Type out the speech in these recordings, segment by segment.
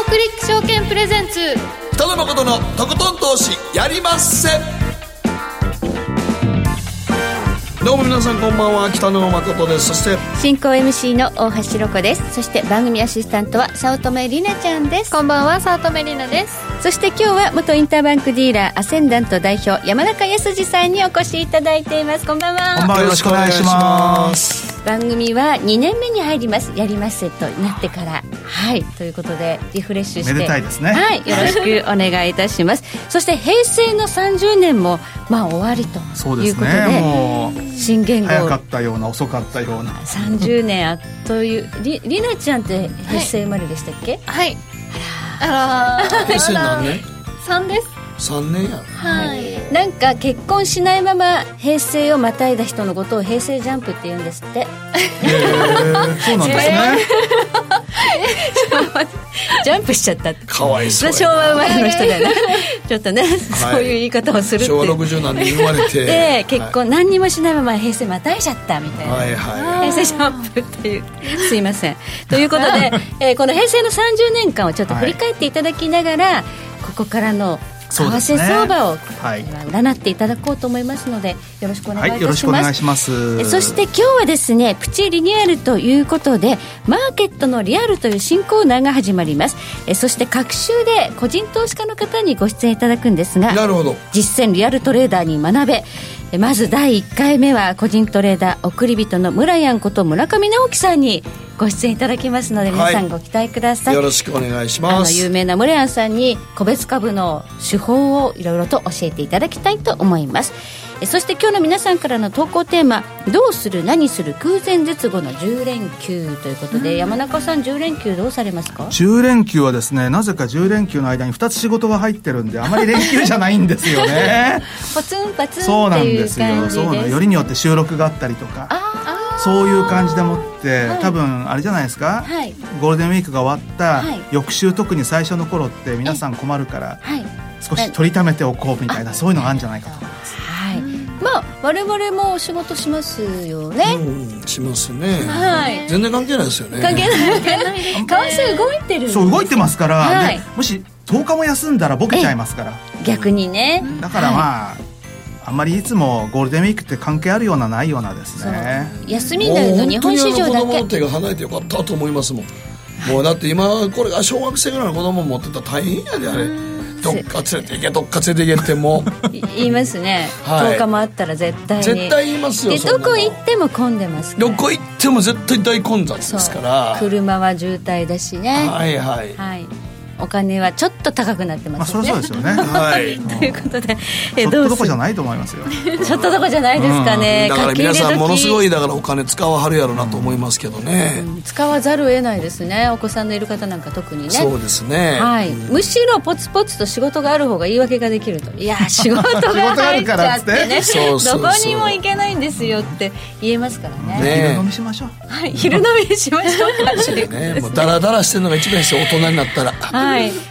オクリック証券プレゼンツ。北野誠のとことん投資やりまっせ。どうも皆さんこんばんは北野誠です。そして進行 MC の大橋ロコです。そして番組アシスタントは早乙女里奈ちゃんです。こんばんは早乙女里奈です。そして今日は元インターバンクディーラーアセンダント代表山中康二さんにお越しいただいています。こんばんは。こんばんはよろしくお願いします番組は2年目に入りますやりますとなってから。はいということでリフレッシュして。めでたいですね。はいよろしくお願いいたします。そして平成の30年もまあ終わりということでねもう新元号。早かったような遅かったような。30年あっというりりなちゃんって平成生まれでしたっけ、はい。あら平成何年？3です3年や。はい。なんか結婚しないまま平成をまたいだ人のことを平成ジャンプって言うんですって。そうなんですね。ジャンプしちゃったって。かわいそう昭和生まれの人だよね。ちょっとね、そういう言い方をするって。昭和60何年生まれて。で結婚何にもしないまま平成またいちゃったみたいな、はいはい。平成ジャンプっていう。すいません。ということで、えーこの平成の30年間をちょっと振り返っていただきながら、ここからの為替相場をはい。占っていただこうと思いますのでよろしくお願いいたします、はいよろしくお願いします。えそして今日はですねプチリニューアルということでマーケットのリアルという新コーナーが始まります。えそして各週で個人投資家の方にご出演いただくんですがなるほど。実践リアルトレーダーに学べ。えまず第1回目は個人トレーダー送り人の村やんこと村上直樹さんにご出演いただきますので皆さはいんご期待ください、よろしくお願いしあのます有名な村やんさんに個別株の手法をいろいろと教えていただきたいと思います。えそして今日の皆さんからの投稿テーマ「どうする何する空前絶後の10連休」ということで、山中さん10連休どうされますか？10連休はですねなぜか10連休の間に2つ仕事が入ってるんであまり連休じゃないんですよね。ポツンパツンそうなんですよ。そうなんですよ。りによって収録があったりとかそういう感じでもって、多分あれじゃないですか、はい。ゴールデンウィークが終わったはい。翌週特に最初の頃って皆さん困るからはい。少し取りためておこうみたいなそういうのがあるんじゃないかと思います。はいまあ我々もお仕事しますよね、うんしますね。はい。全然関係ないですよね。関係ない。為替動いてるそう動いてますから、はい。でもし10日も休んだらボケちゃいますから。逆にね。だからまあ、あんまりいつもゴールデンウィークって関係あるようなないようなですね。休みになるの日本市場だもう本当にあの子供けの手が離れてよかったと思いますもん。もうだって今これが小学生ぐらいの子供持ってたら大変やであれどっか連れて行けどっか連れて行けっても言 いますね、はい。10日もあったら絶対に。絶対言いますよでどこ行っても混んでますから。どこ行っても絶対大混雑ですから。車は渋滞だしね。はいはい。はいお金はちょっと高くなってますよね、そりゃそうですよね。はい。ということでちえょっとどこじゃいないと思いますよ。ちょっとどこじゃないですかね、だから皆さんものすごいいだからお金使わはるやろなと思いますけどね、使わざるを得ないですね。お子さんのいる方なんか特にね。そうですね、はい、むしろポツポツと仕事がある方が言い訳ができると。いや 仕事が入っちゃってね。そうそうそうどこにも行けないんですよって言えますからね。ね昼飲みしましょう。はい、昼飲みしましょうかねもうダラダラしてるのが一番いいですよ。大人になったら。はい、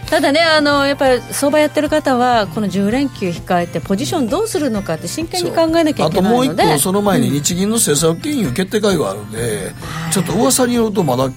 ただねあのやっぱり相場やってる方はこの10連休控えてポジションどうするのかって真剣に考えなきゃいけあともう一ないので個その前に日銀の政策金融決定会があるんで、ちょっと噂によるとまだ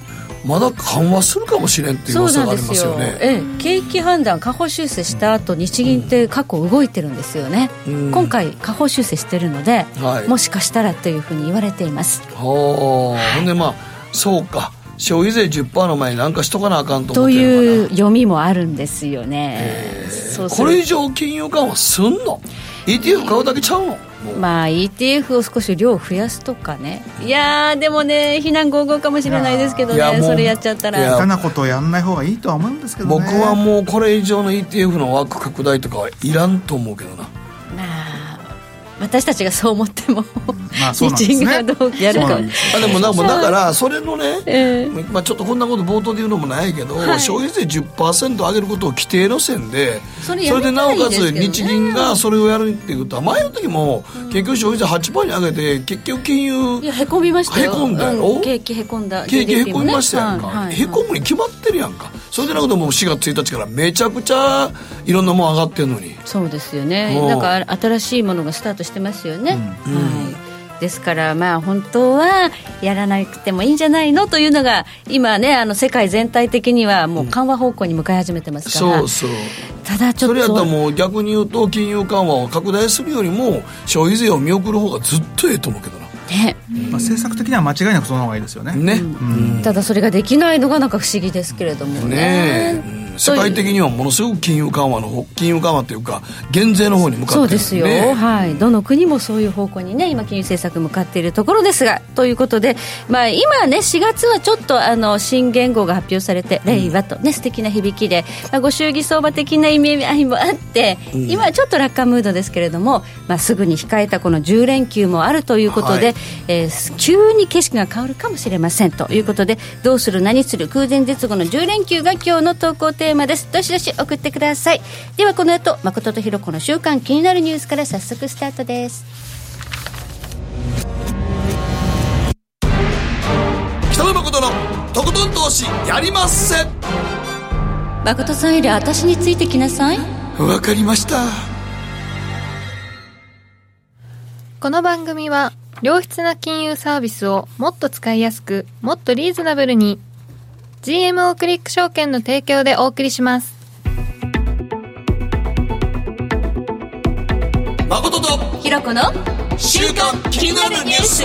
まだ緩和するかもしれんっていう噂がありますよね。ええ、景気判断下方修正した後日銀って過去動いてるんですよね、うん。今回下方修正してるので、はい。もしかしたらというふうに言われています。はあ。ほんでまあそうか消費税10%の前に何かしとかなあかんと思とってるいう読みもあるんですよね。そうするこれ以上金融緩和すんの？ETF 買うだけちゃうの？まあ ETF を少し量増やすとかね。いやーでもね非難合々かもしれないですけどね。それやっちゃったら。下手なことをやんない方がいいとは思うんですけどね。僕はもうこれ以上の ETF の枠拡大とかはいらんと思うけどな。まあ私たちがそう思っても、まあそうなんですね。日銀がどうやるか。あでもなんかだからそれのね、えまあ、ちょっとこんなこと冒頭で言うのもないけど、消費税10%上げることを規定路線でそれやめでなおかつ日銀がそれをやるっていうことは前の時も結局消費税8%に上げて結局金融いやへこみましたよ。へこんだやろうん。景気へこんだ。景気へこみましたやんか、はいはい。へこむに決まってるやんか。それでなこともう4月1日からめちゃくちゃいろんなもん上がってんのに。そうですよね。う。んだから新しいものがスタートしてますよね、はい。ですからまあ本当はやらなくてもいいんじゃないのというのが今ねあの世界全体的にはもう緩和方向に向かい始めてますから、そうそう。ただちょっとそれやったらもう逆に言うと金融緩和を拡大するよりも消費税を見送る方がずっとええと思うけどな。ね。まあ、政策的には間違いなくその方がいいですよね。ね、ただそれができないのがなんか不思議ですけれどもね。ねえ、うん世界的にはものすごく金融緩和の方金融緩和というか減税の方に向かってる。そうですよ、ねはい、どの国もそういう方向にね今金融政策向かっているところですが。ということで、まあ、今ね4月はちょっとあの新元号が発表されて令和とね、素敵な響きで、まあ、ご祝儀相場的な意味合いもあって、今はちょっと楽観ムードですけれども、まあ、すぐに控えたこの10連休もあるということで、はい。えー急に景色が変わるかもしれませんということでどうする何する空前絶後の10連休が今日の投稿テーマです。どしどし送ってください。ではこの後誠とひろ子の週間気になるニュースから早速スタートです。北野誠のとことん投資やりまっせ。誠さんより私についてきなさい。わかりました。この番組は良質な金融サービスをもっと使いやすくもっとリーズナブルに GMO クリック証券の提供でお送りします。誠とひろ子の週刊気になるニュース。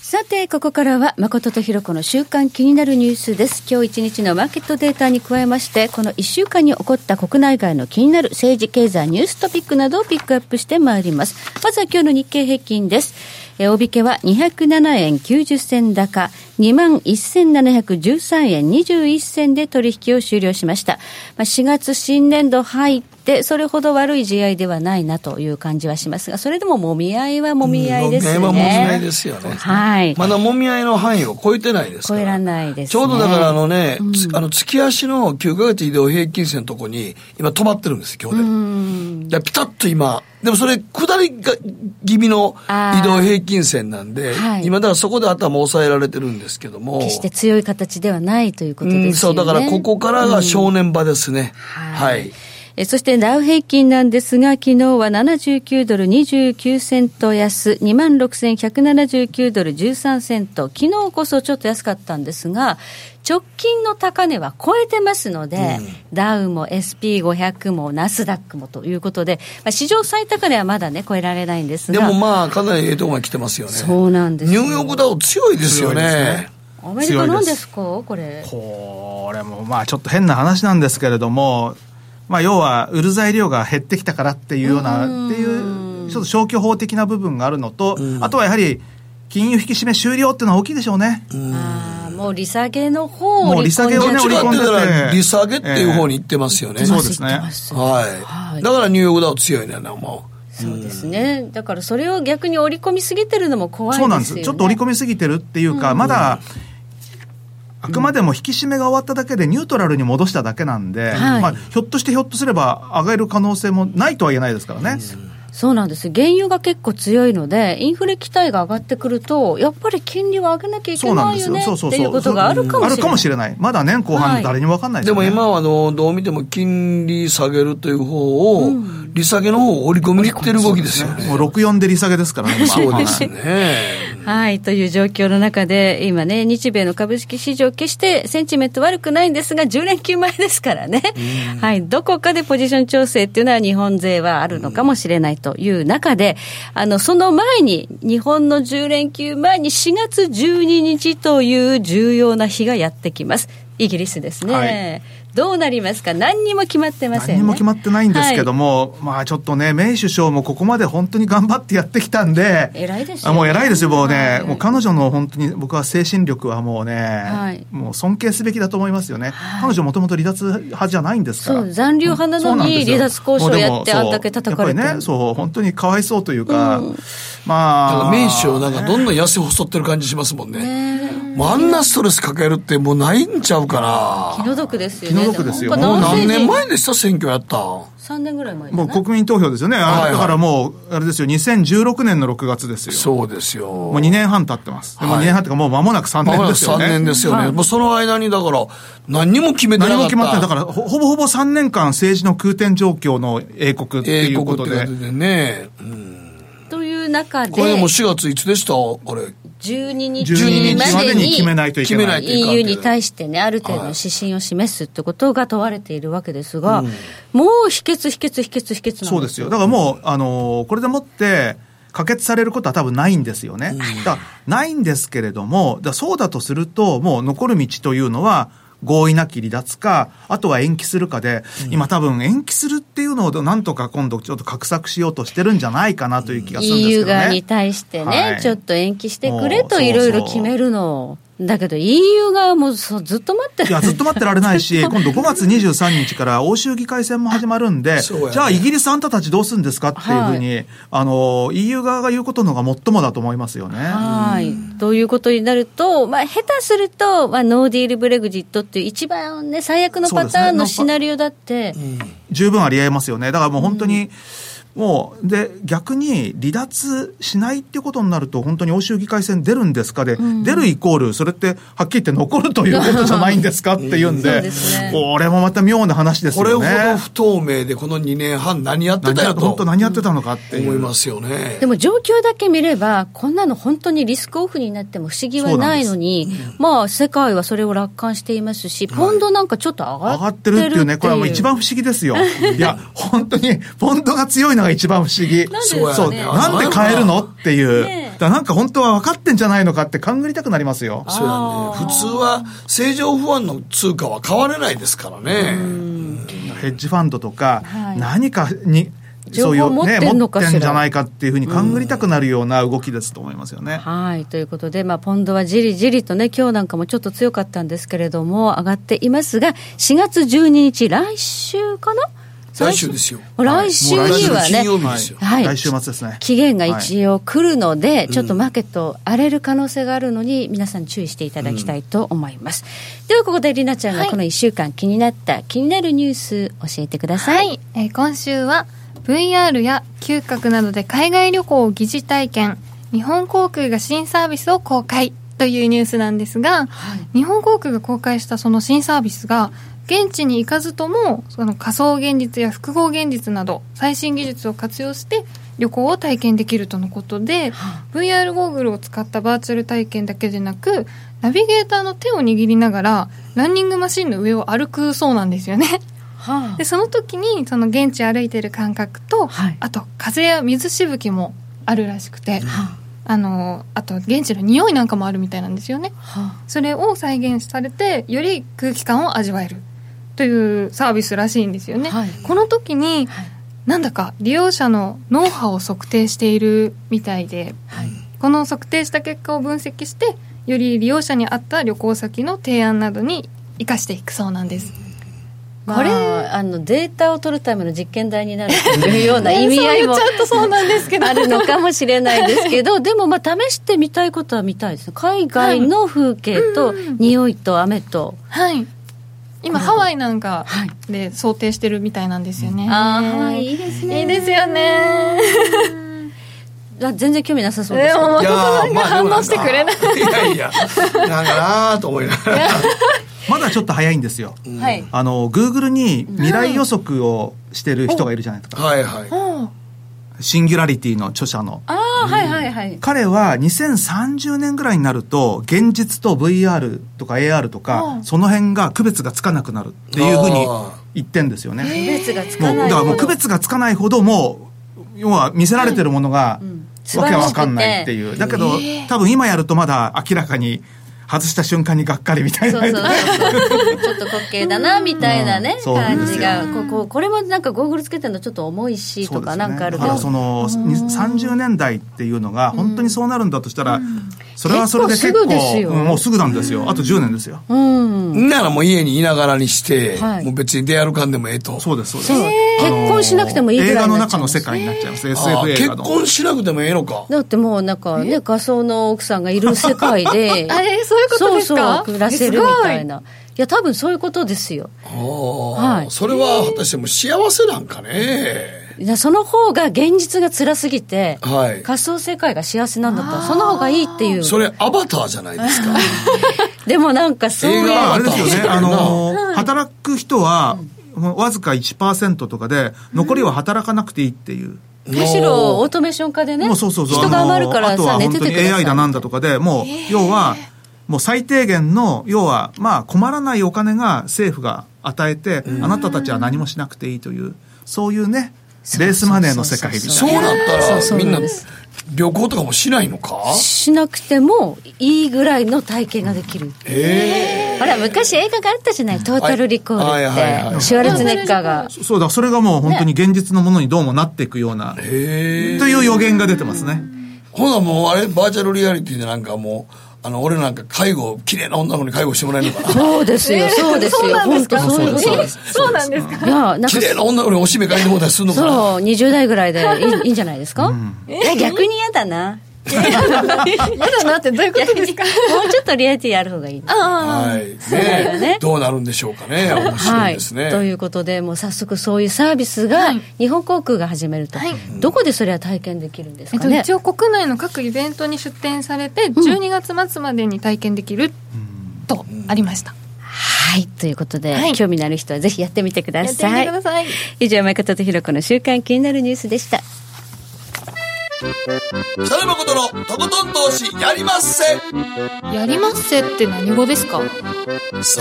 さてここからは誠とひろ子の週間気になるニュースです。今日一日のマーケットデータに加えましてこの1週間に起こった国内外の気になる政治経済ニューストピックなどをピックアップしてまいります。まずは今日の日経平均ですえー、大引けは207円90銭高、21,713円21銭で取引を終了しました。まあ、4月新年度入って、それほど悪い試合ではないなという感じはしますが、それでももみ合いはもみ合いですね。もみ合いはもみ合いですよねはい。まだもみ合いの範囲を超えてないですから超えらないです、ね。ちょうどだからあのね、つあの月足の9ヶ月移動平均線のとこに今止まってるんです今日で。でピタッと今、でもそれ下りが気味の移動平均線なんで、はい今だからそこで頭を抑えられてるんですけども。決して強い形ではないということですよね。うん、そう、だからここからが正念場ですね。はい。えそしてダウ平均なんですが、昨日は79ドル29セント安、26,179ドル13セント、昨日こそちょっと安かったんですが、直近の高値は超えてますので、ダウも SP500 もナスダックもということで、まあ、史上最高値はまだね、超えられないんですが。でもまあ、かなりええとこまで来てますよね。そうなんですよニューヨークダウ強いですよね。アメリカなんですかこれ。これもまあちょっと変な話なんですけれども、まあ、要は売る材料が減ってきたからっていうようなっていうちょっと消去法的な部分があるのと、あとはやはり金融引き締め終了っていうのは大きいでしょうね。ああ、もう利下げの方をもう利下げをね織り込んでて。利下げっていう方に行ってますよね。ええ。そうですね。はい。はい。だからニューヨークダウ強いねもそうですね、だからそれを逆に織り込みすぎてるのも怖いですよね。そうなんです。ちょっと織り込みすぎてるっていうか、まだ、あくまでも引き締めが終わっただけでニュートラルに戻しただけなんで、はいまあ、ひょっとしてひょっとすれば上がる可能性もないとは言えないですからね。そうなんです原油が結構強いので、インフレ期待が上がってくると、やっぱり金利は上げなきゃいけそうなんですよ。ないよねそうそうそう。っていうことがあるかもしれない。あるかもしれない。まだ年後はい半誰にも分かんないう。ですよね。でも今はあの、どう見ても金利下げるという方を、利下げの方を織り込みに行ってる動きですよね。もう64で利下げですからね。今そうですはいね。はい、という状況の中で、今ね、日米の株式市場、決してセンチメント悪くないんですが、10連休前ですからね、はい、どこかでポジション調整っていうのは日本勢はあるのかもしれないという中で、あの、その前に、日本の10連休前に4月12日という重要な日がやってきます。イギリスですね。はいどうなりますか？何にも決まってませんね。何にも決まってないんですけども。も、まあちょっとね、メイ首相もここまで本当に頑張ってやってきたんで、偉いですよね。あもう偉いですよ、もうね、はい。もう彼女の本当に僕は精神力はもうね、はい。もう尊敬すべきだと思いますよね。彼女もともと離脱派じゃないんですから。残留派なのに離脱交渉やってあんだけ叩かれて。そうやっぱりね、そう、本当にかわいそうというか、だまからあ。名手をなんかどんどん痩せ細ってる感じしますもんね。もうあんなストレス抱えるってもうないんちゃうかな。気の毒ですよね。気の毒ですよもう何年前ででした？選挙やった。3年ぐらい前もう国民投票ですよね。あはいはいだからもう、あれですよ、2016年の6月ですよ。そうですよ。もう2年半経ってます。でもはい2年半っていうかもう間もなく3まもなく3年ですよね。年ですよね。もうその間にだから、何にも決めてな。何も決まってない。だから、ほほぼほぼ3年間政治の空転状況の英国って英いうことで国ってこと。でね。うん中でこれでも4月いつでした？これ。12日。12日。までに決めまないといけない。決めないといかん EU に対してね、ある程度の指針を示すってことが問われているわけですが、もう否決、否決、否決、否決なんそうですよ。だからもう、あのーこれでもって、可決されることは多分ないんですよね。だからないんですけれども、だそうだとすると、もう残る道というのは、合意なき離脱か、あとは延期するかで、今多分延期するっていうのをなんとか今度ちょっと画策しようとしてるんじゃないかなという気がするんですけ EU どね。側に対してね、はいちょっと延期してくれといろいろ決めるの。だけど EU 側もそうずっと待ってる。いや、ずっと待ってられないし、今度5月23日から欧州議会選も始まるんで、ねじゃあイギリスあんたたちどうするんですかっていうふうに、あの、EU 側が言うことの方が最もだと思いますよね。はい。ということになると、まあ、下手すると、まあ、ノーディールブレグジットっていう一番ね、最悪のパターンのシナリオだって、十分ありえますよね。だからもう本当に、もう、で、逆に離脱しないっていうことになると、本当に欧州議会選出るんですかで、出るイコール、それって、はっきり言って残るということじゃないんですかっていうんで、これもまた妙な話ですこれほよね。ど不透明でこの2年半何やってたよと本当何やってたのかって。思いますよねでも状況だけ見れば、こんなの本当にリスクオフになっても不思議はないのに、まあ、世界はそれを楽観していますし、ポンドなんかちょっと上がっっててるるっていう。っていうね、これはもう一番不思議ですよ。いや、本当に、ポンドが強いのが一番不思議。なんでそうやねそう、ねなんで買えるのっていう。ねえだなんか本当は分かってんじゃないのかって勘ぐりたくなりますよ。そうやね普通は正常不安の通貨は変われないですからねヘッジファンドとか、はい何かに、情そういう報持ってね、んのかしら持ってんじゃないかっていうふうに勘ぐりたくなるような動きですと思いますよね。はい。ということで、まあ、ポンドはじりじりとね、今日なんかもちょっと強かったんですけれども、上がっていますが、4月12日、来週かな来週ですよ。来週にはねはい。来週末ですね。期限が一応来るので、ちょっとマーケット荒れる可能性があるのに、皆さん注意していただきたいと思います。では、ここでりなちゃんがこの1週間気になった、気になるニュース教えてください。はい、えー今週は VR や嗅覚などで海外旅行を疑似体験。日本航空が新サービスを公開というニュースなんですが、日本航空が公開したその新サービスが現地に行かずともその仮想現実や複合現実など最新技術を活用して旅行を体験できるとのことで、VR ゴーグルを使ったバーチャル体験だけでなくナビゲーターの手を握りながらランニングマシンの上を歩くそうなんですよね。はでその時にその現地歩いてる感覚と、はい。あと風や水しぶきもあるらしくて、あ。のあと現地の匂いなんかもあるみたいなんですよね。はそれを再現されてより空気感を味わえるというサービスらしいんですよね、はい。この時に、はい。なんだか利用者の脳波を測定しているみたいではい。この測定した結果を分析してより利用者に合った旅行先の提案などに生かしていくそうなんです。まあ、これあのデータを取るための実験台になるというような意味合いもあるのかもしれないですけど でもまあ試してみたいことは見たいです。ね海外の風景と匂いと雨と、はい今ハワイなんかはい。で想定してるみたいなんですよね、あーはいいいですね。いいですよね。あ全然興味なさそうでですもよ誠さんが反応してくれない。いやいやなんかなと思いながら。まだちょっと早いんですよ。はい。あの、グーグルに未来予測をしてる人がいるじゃないですか。はいはいシンギュラリティの著者の。ああはいはいはい。彼は2030年ぐらいになると、現実と VR とか AR とか、その辺が区別がつかなくなるっていうふうに言ってんですよね。区別がつかないだからもう区ほど。別がつかないほど、もう、要は見せられてるものが、素わけわかんないっていう。だけど、多分今やるとまだ明らかに、外した瞬間にがっかりみたいな。そうそうそう。ちょっと滑稽だなみたいなね、感じが。こここれもなんかゴーグルつけてるのちょっと重いしとかなんかあるけど、だからそのに30年代っていうのが本当にそうなるんだとしたら、それはそれで結構結構すぐですよ。うんもうすぐなんですよ。あと10年ですよ、うん。ならもう家にいながらにして、はい。もう別に出歩かんでもええと。そうですそうです。結婚しなくてもいいぐらい映画のになっちゃいます中の世界になっちゃいます。あ SF あ結映画の婚しなくてもええのか。だってもうなんかね仮想の奥さんがいる世界で あれ？そういうことですか？そうそう暮らせるみたいな。い。や多分そういうことですよ。ああはい。それは果たしても幸せなんかね。その方が現実が辛すぎて、はい。仮想世界が幸せなんだったらその方がいいっていう。それアバターじゃないですか。でもなんかそういう映画まああれですよね。あの働く人はもうわずか1%とかで残りは働かなくていいっていう。むしろオートメーション化でね、もうそうそうそう。人が余るからあとはさ、寝本当にててください。AI だなんだとかで、もう、要は、もう最低限の、要は、まあ困らないお金が政府が与えて、あなたたちは何もしなくていいという、そういうね、ベースマネーの世界みたいな。そうなったそうそうらみんな旅行とかもしないのか？しなくてもいいぐらいの体験ができる。えほら、昔映画があったじゃない、トータルリコールはい。はいはいはい。って。シュワルツェネッカーが。そうだ、それがもう本当に現実のものにどうもなっていくような、えへえという予言が出てますね。ほなもうあれバーチャルリアリティでなんかもうあの俺なんか介護綺麗な女の子に介護してもらえるのかな？そうですよ、そうですよ。本当そうです。そうなんです。か？いや、なんか綺、麗な女の子におしめ借りてもらったりするのかな？そう、20代ぐらいでいいいいんじゃないですか、逆に嫌だな。嫌 だなってどういうことですか？もうちょっとリアリティある方がいい。はい。ね。ね。どうなるんでしょうかね。面白はいいですね、ということで、もう早速そういうサービスが日本航空が始めると、はい。どこでそれは体験できるんですえっと、かね。一応国内の各イベントに出展されて、12月末までに体験できるとありました、はい、ということで、はい。興味のある人はぜひやってみてくだやってみさい。てください。以上、誠とひろ子の週間気になるニュースでした。北野誠のとことん投資やりまっせ。やりますせって何語ですか？さ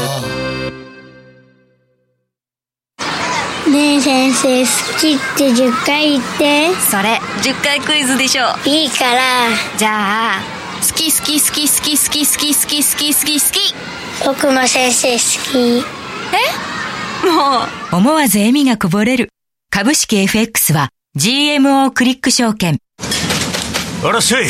あ。ねえ先生好きって10回言って。それ10回クイズでしょいいから。じゃあ好き好き好き好き好き好き好き好き好き好き僕も先生好き。もう。思わず笑みがこぼれる。株式 FX は GMO クリック証券あらっしゃい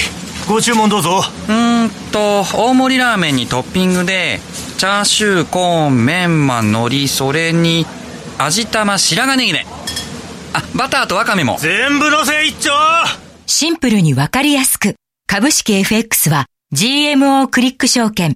ご注文どうぞ。うーんと大盛りラーメンにトッピングでチャーシューコーンメンマ海苔それに味玉白髪ネギねあバターとワカメも。全部のせ一丁。シンプルにわかりやすく。株式 FX は GMO クリック証券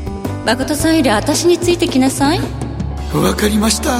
誠さんより私についてきなさい。わかりました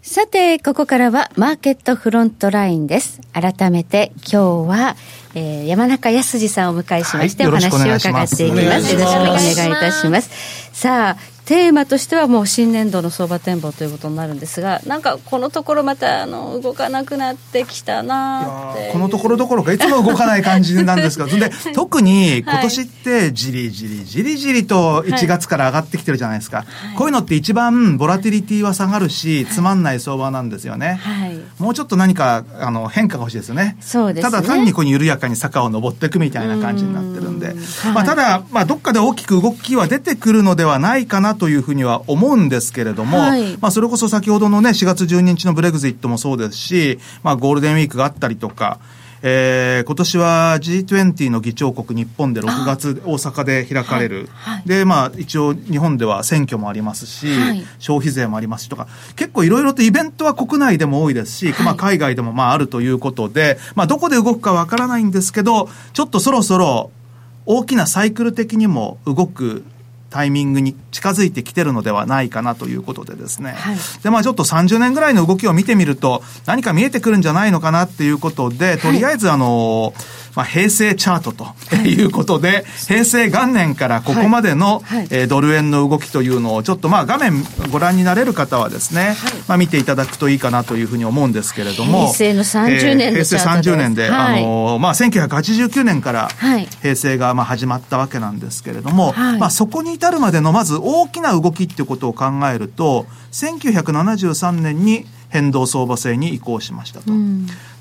さて、ここからはマーケットフロントラインです。改めて今日は、えー山中康二さんをお迎えしまして、はいお話をよろしくお願いします伺っていきます。よろしくお願いいたします。さあ、テーマとしてはもう新年度の相場展望ということになるんですが、なんかこのところまたあの動かなくなってきたなって。このところどころかいつも動かない感じなんですが、で特に今年ってじりじりじりじりと1月から上がってきてるじゃないですか。こういうのって一番ボラティリティは下がるし、つまんない相場なんですよね。はい。もうちょっと何かあの変化が欲しいですよね。そうですねただ単にこう緩やかに坂を登っていくみたいな感じになってるんで。はいまあ、ただ、まあ、どっかで大きく動きは出てくるのではないかなというふうには思うんですけれども、はい。まあ、それこそ先ほどのね、4月12日のブレグジットもそうですし、まあ、ゴールデンウィークがあったりとか、えー、今年は G20 の議長国日本で6月大阪で開かれる。で、まあ一応日本では選挙もありますし、はい。消費税もありますしとか、結構いろいろとイベントは国内でも多いですし、まあ海外でもまああるということで、まあどこで動くかわからないんですけど、ちょっとそろそろ大きなサイクル的にも動くタイミングに近づいてきてるのではないかなということでですね。はいで、まあちょっと30年ぐらいの動きを見てみると、何か見えてくるんじゃないのかなっていうことで、とりあえずあの、まあ、平成チャートということで、平成元年からここまでの、はい。はい。えードル円の動きというのを、ちょっとまあ画面ご覧になれる方はですね、まあ見ていただくといいかなというふうに思うんですけれども。平成の30年です30年で、はい。あの、まあ1989年からはい。平成がまあ始まったわけなんですけれども、はい。まあそこに至るまでのまず大きな動きっていうことを考えると、1973年に変動相場制に移行しましたと。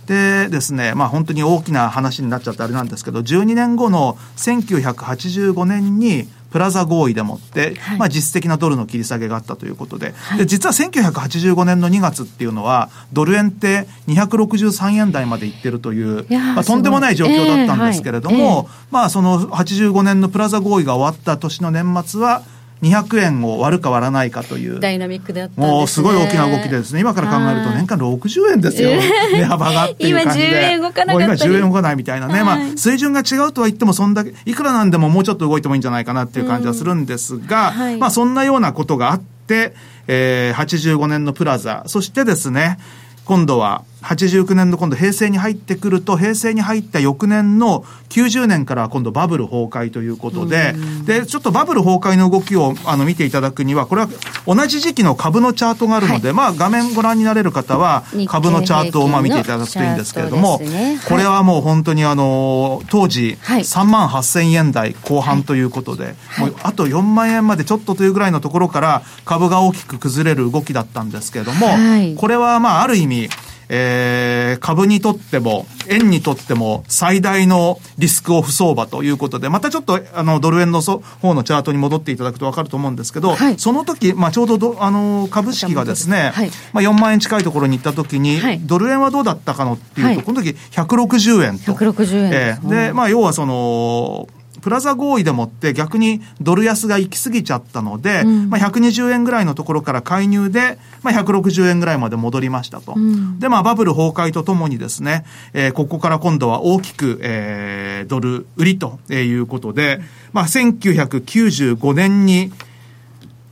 でですね、まあ本当に大きな話になっちゃってあれなんですけど、12年後の1985年にプラザ合意でもって、はい。まあ実質的なドルの切り下げがあったということで、で、実は1985年の2月っていうのは、ドル円って263円台までいってるという、まあ、とんでもない状況だったんですけれども、ええはい。まあその85年のプラザ合意が終わった年の年末は、200円を割るか割らないかという。ダイナミックであったね、もうすごい大きな動きでですね、今から考えると年間60円ですよ。値幅がっていう感じで。今10円動かな今10円動かないみたいなね。はい、まあ、水準が違うとは言っても、そんだけ、いくらなんでももうちょっと動いてもいいんじゃないかなっていう感じはするんですが、うんはい、まあ、そんなようなことがあって、えー、85年のプラザ、そしてですね、今度は89年の今度平成に入ってくると、平成に入った翌年の90年から今度バブル崩壊ということで、で、ちょっとバブル崩壊の動きをあの見ていただくには、これは同じ時期の株のチャートがあるので、はい、まあ画面ご覧になれる方は株のチャートをまあ見ていただくといいんですけれども、ね。はい、これはもう本当にあの、当時3万8000円台後半ということで、はい、もうあと4万円までちょっとというぐらいのところから株が大きく崩れる動きだったんですけれども、これはまあある意味、えー、株にとっても、円にとっても最大のリスクオフ相場ということで、またちょっと、あの、ドル円の方のチャートに戻っていただくと分かると思うんですけど、はい、その時、まあ、ちょうどあの、株式がですね、はい、まあ、4万円近いところに行った時に、はい、ドル円はどうだったかのっていうと、この時160円と。160円。えー、で、まあ、要はその、プラザ合意でもって逆にドル安が行き過ぎちゃったので、うん、まあ、120円ぐらいのところから介入で、まあ、160円ぐらいまで戻りましたと。うん、で、まあ、バブル崩壊とともにですね、えー、ここから今度は大きく、えー、ドル売りということで、まあ、1995年に、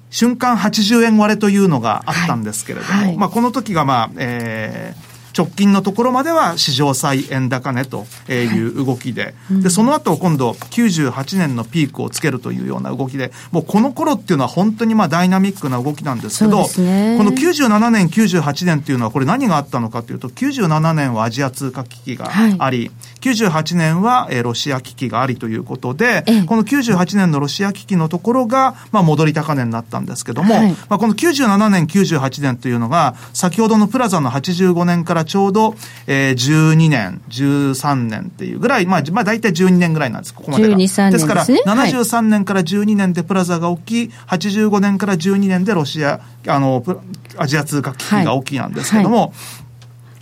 瞬間80円割れというのがあったんですけれども、はい。はい、まあ、この時がまあ、えー、直近のところまでは史上最円高値とい。う動きで、はいうん、で、その後今度98年のピークをつけるというような動きで、もうこの頃っていうのは本当にまあダイナミックな動きなんですけど、ね、この97年、98年っていうのはこれ何があったのかというと、97年はアジア通貨危機があり、はい、98年はロシア危機がありということで、この98年のロシア危機のところが、まあ戻り高値になったんですけども、はい、まあこの97年、98年というのが、先ほどのプラザの85年からちょうど、えー、12年、13年っていうぐらい、まあ、まあ大体12年ぐらいなんです、ここまでが。ですね、ですから、73年から12年でプラザが起き、85年から12年でロシア、あの、アジア通貨危機が起きなんですけども、はい。はい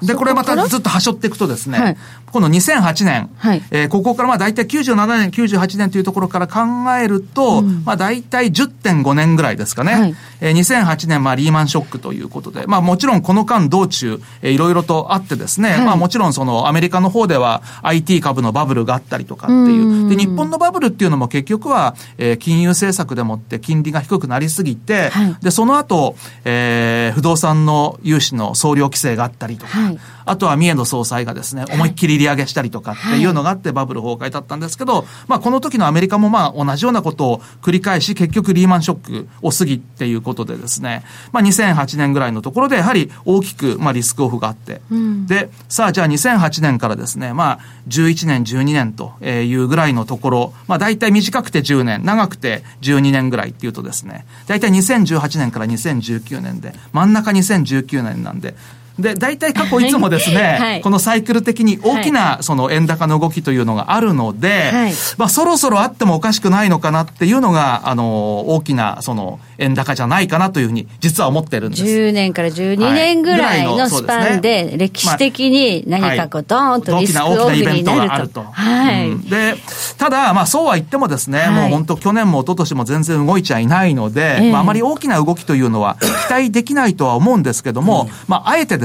で、これまたずっと端折っていくとですね、はい、この2008年、はい、えー、ここからまあ大体97年、98年というところから考えると、うん、まあ大体10.5年ぐらいですかね。はい、えー、2008年、まあリーマンショックということで、まあもちろんこの間道中、えー、いろいろとあってですね、はい、まあもちろんそのアメリカの方では IT 株のバブルがあったりとかっていう。で、日本のバブルっていうのも結局は、えー、金融政策でもって金利が低くなりすぎて、はい、で、その後、えー、不動産の融資の総量規制があったりとか、はい、あとは三重の総裁がですね、思いっきり利上げしたりとかっていうのがあってバブル崩壊だったんですけど、まあこの時のアメリカもまあ同じようなことを繰り返し結局リーマンショックを過ぎっていうことでですね、まあ2008年ぐらいのところでやはり大きくまあリスクオフがあって、うん、で、さあじゃあ2008年からですね、まあ11年、12年というぐらいのところ、まあ大体短くて10年、長くて12年ぐらいっていうとですね、大体2018年から2019年で、真ん中2019年なんで、で、大体過去いつもですね、はい、このサイクル的に大きなその円高の動きというのがあるので、はい、まあそろそろあってもおかしくないのかなっていうのが、あの、大きなその円高じゃないかなというふうに実は思ってるんです。10年から12年ぐらいのスパンで、歴史的に何かこう、ドーンとリスクオフになると。はい。で、ただ、まあそうは言ってもですね、もう本当去年も一昨年も全然動いちゃいないので、まああまり大きな動きというのは期待できないとは思うんですけども、まああえてですね、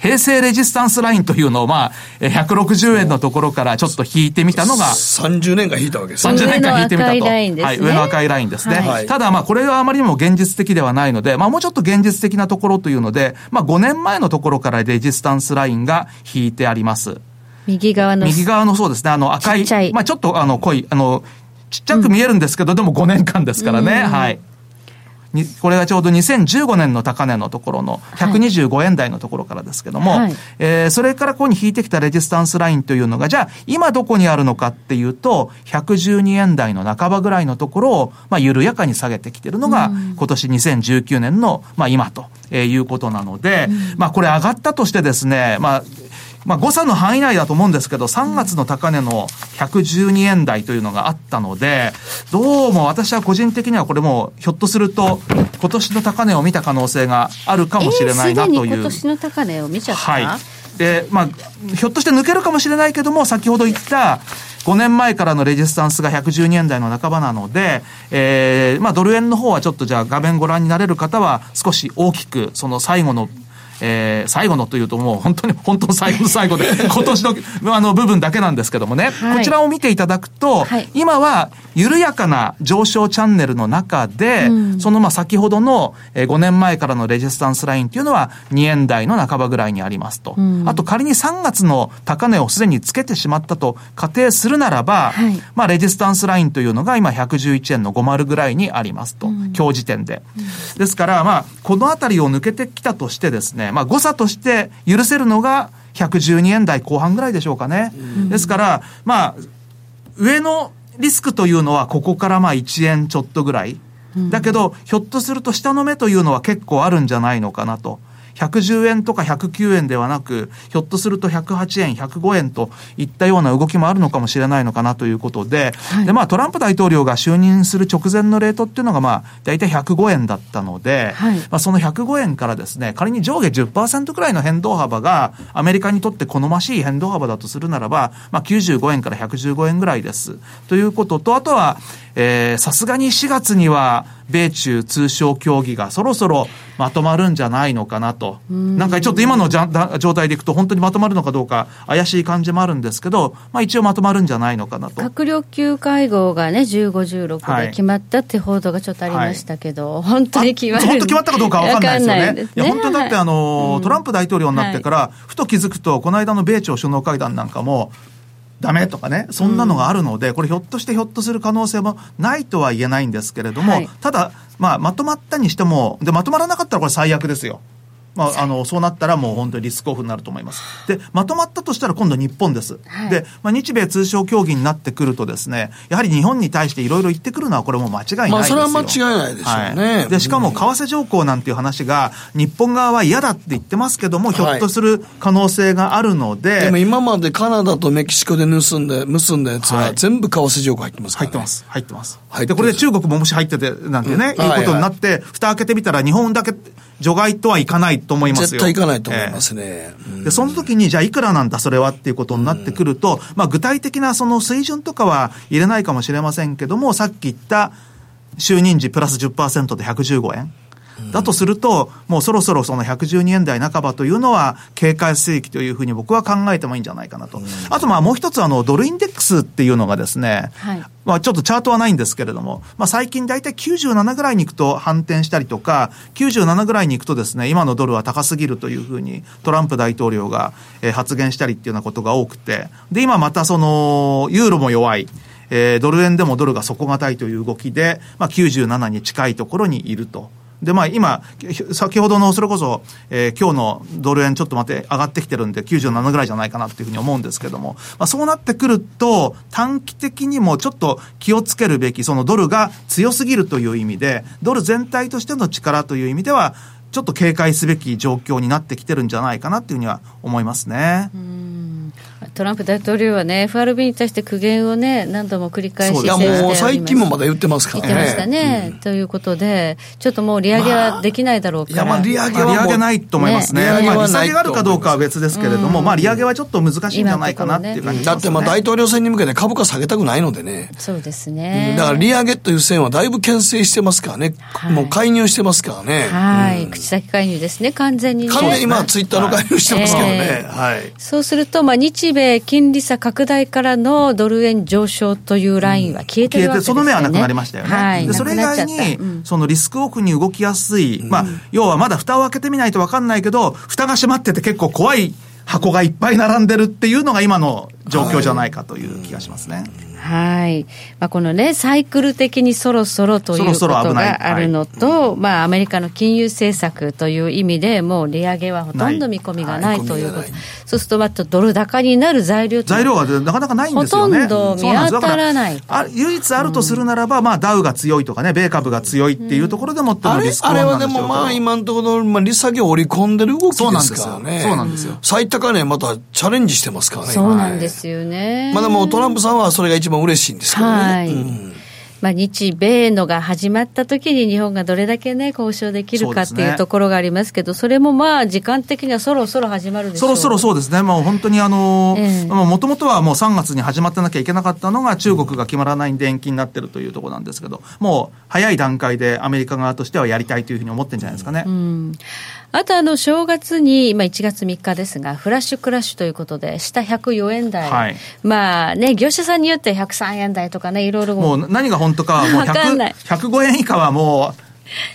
平成レジスタンスラインというのを、まあ、160円のところからちょっと引いてみたのが、30年間引いたわけですね。30年間引いてみたと。はい、上の赤いラインですね。はい、ただ、まあ、これはあまりにも現実的ではないので、まあ、もうちょっと現実的なところというので、まあ、5年前のところからレジスタンスラインが引いてあります。右側の。右側のそうですね、あの赤い、いまあ、ちょっとあの濃い、あの、ちっちゃく見えるんですけど、うん、でも5年間ですからね。はい。これがちょうど2015年の高値のところの125円台のところからですけども、はい、えー、それからここに引いてきたレジスタンスラインというのが、じゃあ今どこにあるのかっていうと、112円台の半ばぐらいのところを、まあ緩やかに下げてきてるのが、今年2019年の、まあ今ということなので、まあこれ上がったとしてですね、まあまあ、誤差の範囲内だと思うんですけど、3月の高値の112円台というのがあったので、どうも私は個人的にはこれもひょっとすると、今年の高値を見た可能性があるかもしれないなという。えー、今年の高値を見ちゃった？はい。で、まあ、ひょっとして抜けるかもしれないけども、先ほど言った、5年前からのレジスタンスが112円台の半ばなので、えー、まあドル円の方はちょっとじゃあ画面ご覧になれる方は少し大きくその最後のえー、最後のというともう本当に、本当の最後の最後で、今年のあの部分だけなんですけどもね、はい、こちらを見ていただくと、はい、今は緩やかな上昇チャンネルの中で、うん、そのまあ先ほどの5年前からのレジスタンスラインっていうのは2円台の半ばぐらいにありますと。うん、あと仮に3月の高値をすでにつけてしまったと仮定するならば、はい、まあレジスタンスラインというのが今111円の50ぐらいにありますと。うん、今日時点で。ですから、まあ、このあたりを抜けてきたとしてですね、まあ誤差として許せるのが112円台後半ぐらいでしょうかね。ですから、まあ、上のリスクというのはここからまあ1円ちょっとぐらい。だけど、ひょっとすると下の目というのは結構あるんじゃないのかなと。110円とか109円ではなく、ひょっとすると108円、105円といったような動きもあるのかもしれないのかなということで、はい、で、まあトランプ大統領が就任する直前のレートっていうのがまあ大体105円だったので、はい、まあその105円からですね、仮に上下10%くらいの変動幅がアメリカにとって好ましい変動幅だとするならば、まあ95円から115円ぐらいです。ということと、あとは、さすがに4月には米中通商協議がそろそろまとまるんじゃないのかなと。なんかちょっと今の状態でいくと本当にまとまるのかどうか怪しい感じもあるんですけど、まあ一応まとまるんじゃないのかなと。閣僚級会合がね、15、16で決まったって報道がちょっとありましたけど、はい、本当に決まる本当決まったかどうかわかんないですよね。ね いや、本当だってあの、はい、トランプ大統領になってから、ふと気づくと、この間の米朝首脳会談なんかも、ダメとかね、そんなのがあるので、これひょっとしてひょっとする可能性もないとは言えないんですけれども、はい、ただ、まあ、まとまったにしても、で、まとまらなかったらこれ最悪ですよ。まあ、あの、そうなったらもう本当にリスクオフになると思います。で、まとまったとしたら今度日本です。はい、で、まあ、日米通商協議になってくるとですね、やはり日本に対していろいろ言ってくるのはこれも間違いないですよ。まあ、それは間違いないでしょうね。はい、で、しかも為替条項なんていう話が、日本側は嫌だって言ってますけども、ひょっとする可能性があるので。でも今までカナダとメキシコで盗んで、結んだやつは全部為替条項入ってますから、ね、入ってます。入ってます。で、これで中国ももし入っててなんてね、うん、いいことになって、蓋開けてみたら日本だけ、除外とはいかないと思いますよ。絶対いかないと思いますね。えー、で、その時に、じゃあいくらなんだそれはっていうことになってくると、まあ具体的なその水準とかは入れないかもしれませんけども、さっき言った就任時プラス10%で115円。だとすると、もうそろそろその112円台半ばというのは、警戒水域というふうに僕は考えてもいいんじゃないかなと。あとまあもう一つあの、ドルインデックスっていうのがですね、はい、まあちょっとチャートはないんですけれども、まあ最近大体97ぐらいに行くと反転したりとか、97ぐらいに行くとですね、今のドルは高すぎるというふうにトランプ大統領が、え発言したりっていうようなことが多くて、で、今またその、ユーロも弱い。えー、ドル円でもドルが底堅いという動きで、まあ、97に近いところにいると。で、まあ今、先ほどのそれこそ、えー、今日のドル円ちょっと待って上がってきてるんで97ぐらいじゃないかなっていうふうに思うんですけども、まあそうなってくると短期的にもちょっと気をつけるべき、そのドルが強すぎるという意味で、ドル全体としての力という意味では、ちょっと警戒すべき状況になってきてるんじゃないかなっていうふうには思いますね。トランプ大統領はね、FRB に対して苦言をね、何度も繰り返しいやもう最近もまだ言ってますからね。言ってましたね。うん、ということで、ちょっともう利上げはできないだろうから。まあ、いや、まあ利上げは。利上げないと思いますね。ねまあ、利下げがあるかどうかは別ですけれども、うん、まあ、利上げはちょっと難しいんじゃないかなっていう感じ、ね、だってまあ、大統領選に向けて株価下げたくないのでね。そうですね。だから利上げという線はだいぶ牽制してますからね。はい、もう介入してますからね。はい。口先介入ですね、完全に、ね。完全にまあ、ツイッターの介入してますけどね。はい。そうすると、まあ、日米金利差拡大からのドル円上昇というラインは消えてるわけですよね、その目はなくなりましたよね。はい、でそれ以外に、うん、そのリスクオフに動きやすい、まあ、要はまだ蓋を開けてみないと分かんないけど、蓋が閉まってて結構怖い箱がいっぱい並んでるっていうのが今の状況じゃないかという気がしますね。はいはい。まあ、このね、サイクル的にそろそろということがあるのと、まあ、アメリカの金融政策という意味で、もう利上げはほとんど見込みがないということ。そうすると、またドル高になる材料材料はなかなかないんですよね。ほとんど見当たらない。あ唯一あるとするならば、まあ、ダウが強いとかね、米株が強いっていうところでもってのリスクあれはでもまあ、今のところ、まあ、利下げを織り込んでる動きですか？らね。そうなんですよ。最高値またチャレンジしてますからね。そうなんですよね。まあでもトランプさんはそれが一番嬉しいんですけどね。はい。うんまあ、日米のが始まった時に日本がどれだけね、交渉できるかっていうところがありますけど、それもまあ、時間的にはそろそろ始まるでしょそろそろそうですね、もう本当にあの、もともとはもう3月に始まってなきゃいけなかったのが、中国が決まらないんで延期になってるというところなんですけど、もう早い段階でアメリカ側としてはやりたいというふうに思ってるんじゃないですかね。うんあとあの正月に、まあ、1月3日ですが、フラッシュクラッシュということで、下104円台、はい、まあね、業者さんによって103円台とかね、いろいろ。もう何が本当かは、もう 105円以下はも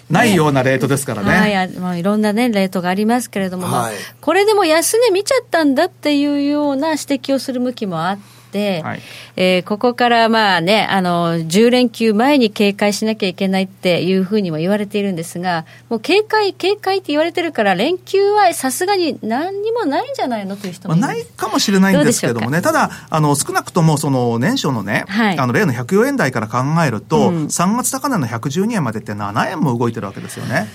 う、ないようなレートですからね。ねはい、まあ、いろんなね、レートがありますけれども、はい、まあ、これでも安値見ちゃったんだっていうような指摘をする向きもあって、、はい、えー、ここからまあね、あの、10連休前に警戒しなきゃいけないっていうふうにも言われているんですが、もう警戒、警戒って言われてるから、連休はさすがに何にもないんじゃないのという人もいまあ、ないかもしれないんですけどもね、ただ、あの、少なくともその年初のね、はい、あの、例の104円台から考えると、うん、3月高値の112円までって7円も動いてるわけですよね。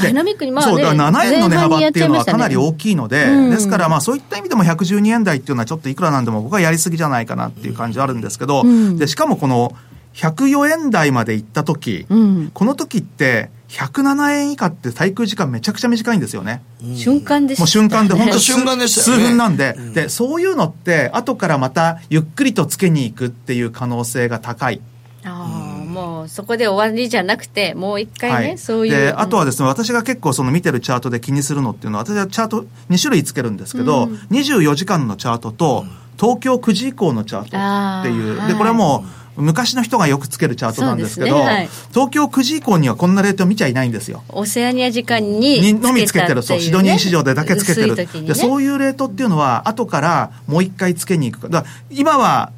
ダイナミックに、まあ、ね、そう、だから7円の値幅っていうのはかなり大きいので、ねうん、ですから、まあ、そういった意味でも112円台っていうのはちょっといくらなんでも僕はやりすぎじゃないかなっていう感じはあるんですけど、うん、で、しかもこの104円台まで行った時、うん、この時って、107円以下って滞空時間めちゃくちゃ短いんですよね。瞬間でもう瞬間で、本当瞬間でした、ね、数分なんで、うん、で、そういうのって、後からまたゆっくりとつけに行くっていう可能性が高い。ああ。もうそこで終わりじゃなくて、もう一回ね、はい、そういう。で、あとはですね、私が結構その見てるチャートで気にするのっていうのは、私はチャート2種類つけるんですけど、うん、24時間のチャートと、東京9時以降のチャートっていう。で、これはもう、昔の人がよくつけるチャートなんですけど、ねはい、東京9時以降にはこんなレート見ちゃいないんですよ。オセアニア時間にのみつけてる、そう、シドニー市場でだけつけてる、ね、で。そういうレートっていうのは、後からもう一回つけに行くか。だ今は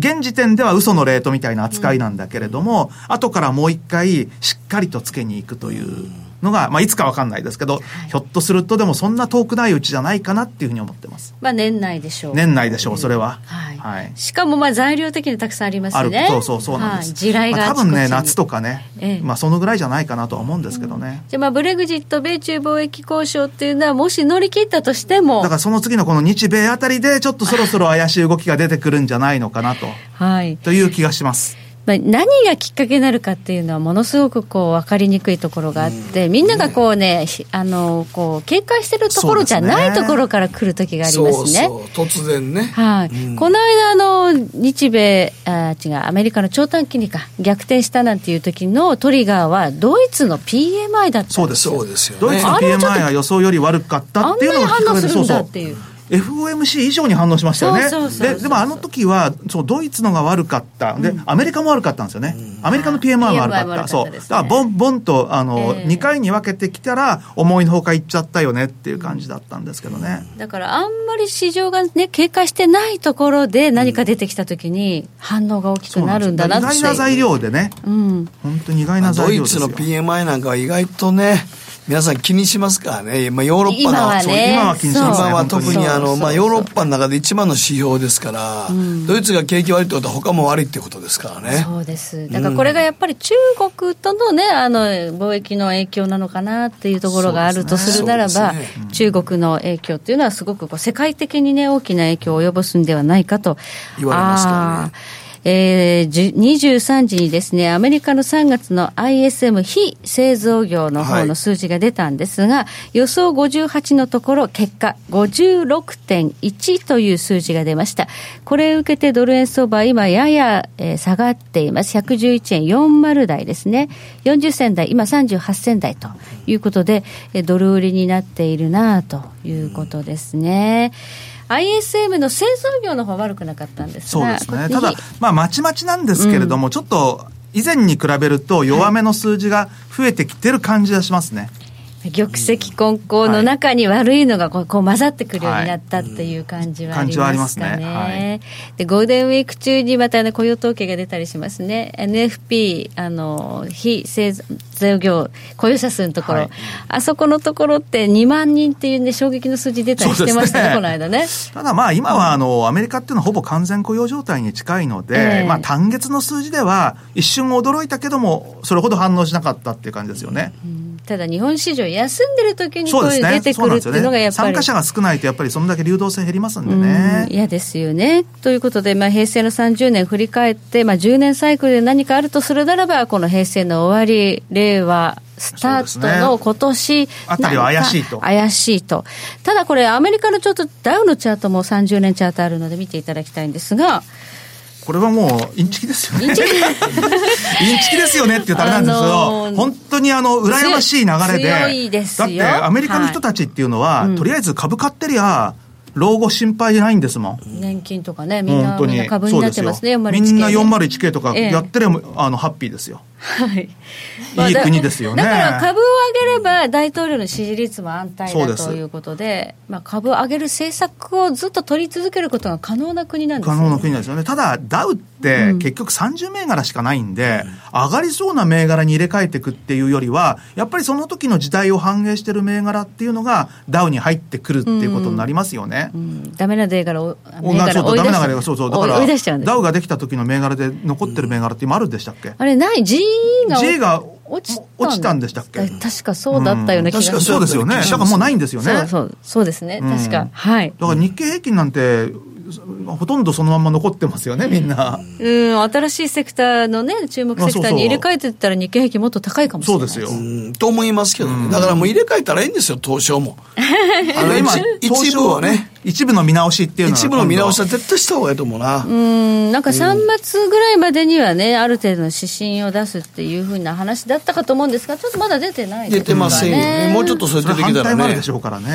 現時点では嘘のレートみたいな扱いなんだけれども、うん、後からもう一回しっかりとつけに行くという。のが、まあ、いつかわかんないですけど、はい、ひょっとするとでもそんな遠くないうちじゃないかなっていうふうに思ってます。まあ、年内でしょう。年内でしょう、それは。はい。はい、しかも、まあ、材料的にたくさんありますね。そうそう、そうなんです。はい、地雷が、まあ、多分ね、夏とかね、ええ、まあ、そのぐらいじゃないかなとは思うんですけどね。うん、じゃあ、まあ、ブレグジット、米中貿易交渉っていうのは、もし乗り切ったとしても。だから、その次のこの日米あたりで、ちょっとそろそろ怪しい動きが出てくるんじゃないのかなと。はい。という気がします。まあ、何がきっかけになるかっていうのはものすごくこう分かりにくいところがあって、みんながこうね、あのこう警戒してるところじゃないところから来る時がありますね。そうそう突然ね。はい、うん、この間あの日米あ違うアメリカの長短金利か逆転したなんていう時のトリガーはドイツの PMI だったそうですそうですよ、ね、ドイツの PMI が予想より悪かったっていうのが反応するんだっていう。FOMC 以上に反応しましたよね。で、でもあの時は、そう、ドイツのが悪かった。で、アメリカも悪かったんですよね。アメリカの PMI が悪かった。そう。だから、ボン、ボンと、あの、2回に分けてきたら、思いのほかいっちゃったよねっていう感じだったんですけどね。だから、あんまり市場がね、警戒してないところで何か出てきた時に、反応が大きくなるんだなって。意外な材料でね。うん。本当に意外な材料ですよ。ドイツの PMI なんかは意外とね、皆さん気にしますからね、まあ、ヨーロッパの今は,、ね、今は気にします、ね、今は特にあの、まあ、ヨーロッパの中で一番の指標ですから、うん、ドイツが景気悪いってことは他も悪いってことですからね。そうです。だからこれがやっぱり中国とのねあの貿易の影響なのかなっていうところがあるとするならば、ねね、中国の影響っていうのはすごくこう世界的にね大きな影響を及ぼすんではないかと。言われますからねえー、23時にですね、アメリカの3月の ISM 非製造業の方の数字が出たんですが、はい、予想58のところ、結果56.1という数字が出ました。これを受けてドル円相場、今やや、えー、下がっています。111円40台ですね。40銭台、今38銭台ということで、ドル売りになっているなということですね。うん ISM の製造業の方は悪くなかったんですが。そうですね。ただ、まあ、まちまちなんですけれども、うん、ちょっと以前に比べると弱めの数字が増えてきてる感じがしますね。はい玉石混交の中に悪いのがこう混ざってくるようになったっていう感じはありますかね。はいねでゴールデンウィーク中にまた、ね、雇用統計が出たりしますね。NFP、あの、非製造業雇用者数のところ、はい、あそこのところって2万人っていうね、衝撃の数字出たりしてましたね、ねこの間ね。ただまあ今はあの、アメリカっていうのはほぼ完全雇用状態に近いので、えー、まあ単月の数字では一瞬驚いたけども、それほど反応しなかったっていう感じですよね。うんただ日本市場休んでる時にこういう出てくるっていうのがやっぱり、参加者が少ないとやっぱりそのだけ流動性減りますんでね。嫌ですよね。ということで、まあ、平成の30年振り返って、まあ、10年サイクルで何かあるとするならばこの平成の終わり令和スタートの今年、ね、あたりは怪しいと。怪しいと。ただこれ、アメリカのちょっとダウのチャートも30年チャートあるので見ていただきたいんですが、これはもう、インチキですよね。インチキですよねって言ったらなんですけど、あのー、本当にあの、羨ましい流れで。でだって、アメリカの人たちっていうのは、はい、とりあえず株買ってりゃ、老後心配ないんですもん。年金とかね、みんなみんな株になってますね、みんな 401K とかやってれば、ええ、あの、ハッピーですよ。はい。いい国ですよね。だから株を上げれば大統領の支持率も安泰だということで、まあ、株を上げる政策をずっと取り続けることが可能な国なんですよね。可能な国なんですよね。ただ、ダウ結局30銘柄しかないんで、うん、上がりそうな銘柄に入れ替えていくっていうよりは、やっぱりその時の時代を反映してる銘柄っていうのがダウに入ってくるっていうことになりますよね。うんうん、ダメな銘柄を、銘柄をダメな銘柄そうそう。だから、ダウができた時の銘柄で残ってる銘柄って今あるんでしたっけ、あれない ?G G が落ち落ちたんでしたっけ？確かそうだったような気がします、そうですよね。だからもうないんですよね。そうそうそうですね。確か。はい。だから日経平均なんて、ほとんどそのまま残ってますよね、みんな。うん、新しいセクターのね、注目セクターに入れ替えてったら日経平均もっと高いかもしれない。そうですよ。と思いますけどね。だからもう入れ替えたらいいんですよ、東証も。あの今、一部はね。一部の見直しっていうのは一部の見直しは絶対した方がいいと思うな。うん、なんか3月ぐらいまでにはね、ある程度の指針を出すっていうふうな話だったかと思うんですが、ちょっとまだ出てない、ね、出てませんよね。もうちょっとそれ出てきたらね。でしょうからね。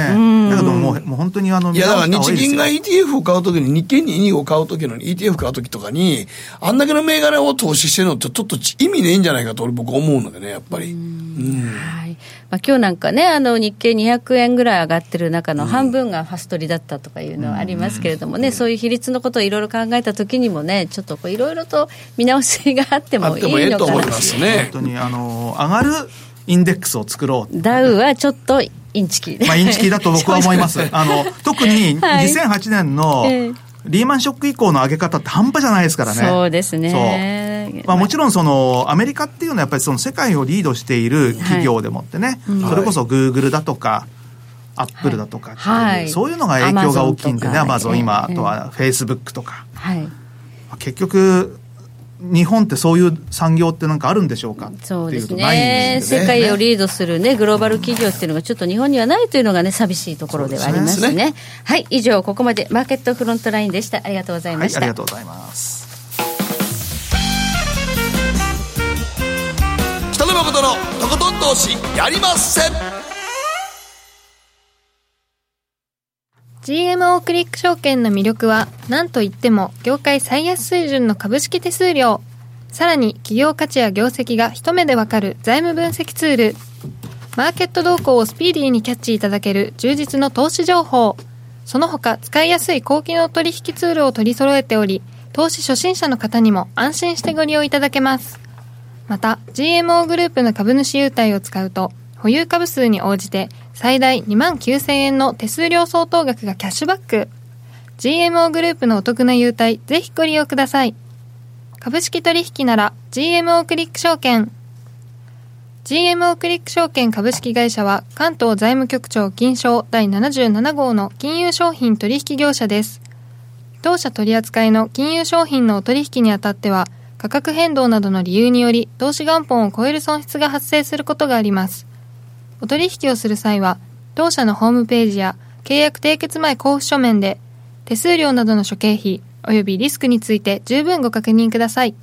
だけどもう、もう本当にあの、いやだから日銀が ETF を買うときに、日経225を買うときの ETF 買うときとかに、あんだけの銘柄を投資してるのってちょっと意味ねえんじゃないかと俺僕思うのでね、やっぱり。うん。はいまあ、今日なんかね、あの日経200円ぐらい上がってる中の半分がファストリだったとかいうのはありますけれどもね、そういう比率のことをいろいろ考えたときにもね、ちょっといろいろと見直しがあってもいいのかなとますね。本当にあの上がるインデックスを作ろう。ダウはちょっとインチキ。まあインチキだと僕は思います。あの特に2008年の、はいリーマンショック以降の上げ方って半端じゃないですからね。そうですね。まあ、もちろんそのアメリカっていうのはやっぱりその世界をリードしている企業でもってね、はい、それこそグーグルだとか、アップルだとか、はい、そういうのが影響が大きいんでね、アマゾン今、あとはフェイスブックとか。はい、結局、日本ってそういう産業ってなんかあるんでしょうかそうですね、ね、世界をリードするね、グローバル企業っていうのがちょっと日本にはないというのがね、寂しいところではありますね。すね。はい、以上、ここまでマーケットフロントラインでした。ありがとうございました。はい、ありがとうございます。誠のとことん投資やりまっせ。GMO クリック証券の魅力は何といっても業界最安水準の株式手数料。さらに企業価値や業績が一目でわかる財務分析ツール。マーケット動向をスピーディーにキャッチいただける充実の投資情報。その他使いやすい高機能取引ツールを取り揃えており投資初心者の方にも安心してご利用いただけます。また GMO グループの株主優待を使うと保有株数に応じて最大2万9000円の手数料相当額がキャッシュバック。GMO グループのお得な優待、ぜひご利用ください。株式取引なら GMO クリック証券。GMO クリック証券株式会社は関東財務局長金賞第77号の金融商品取引業者です。当社取扱いの金融商品のお取引にあたっては価格変動などの理由により投資元本を超える損失が発生することがあります。お取引をする際は、当社のホームページや契約締結前交付書面で、手数料などの諸経費及びリスクについて十分ご確認ください。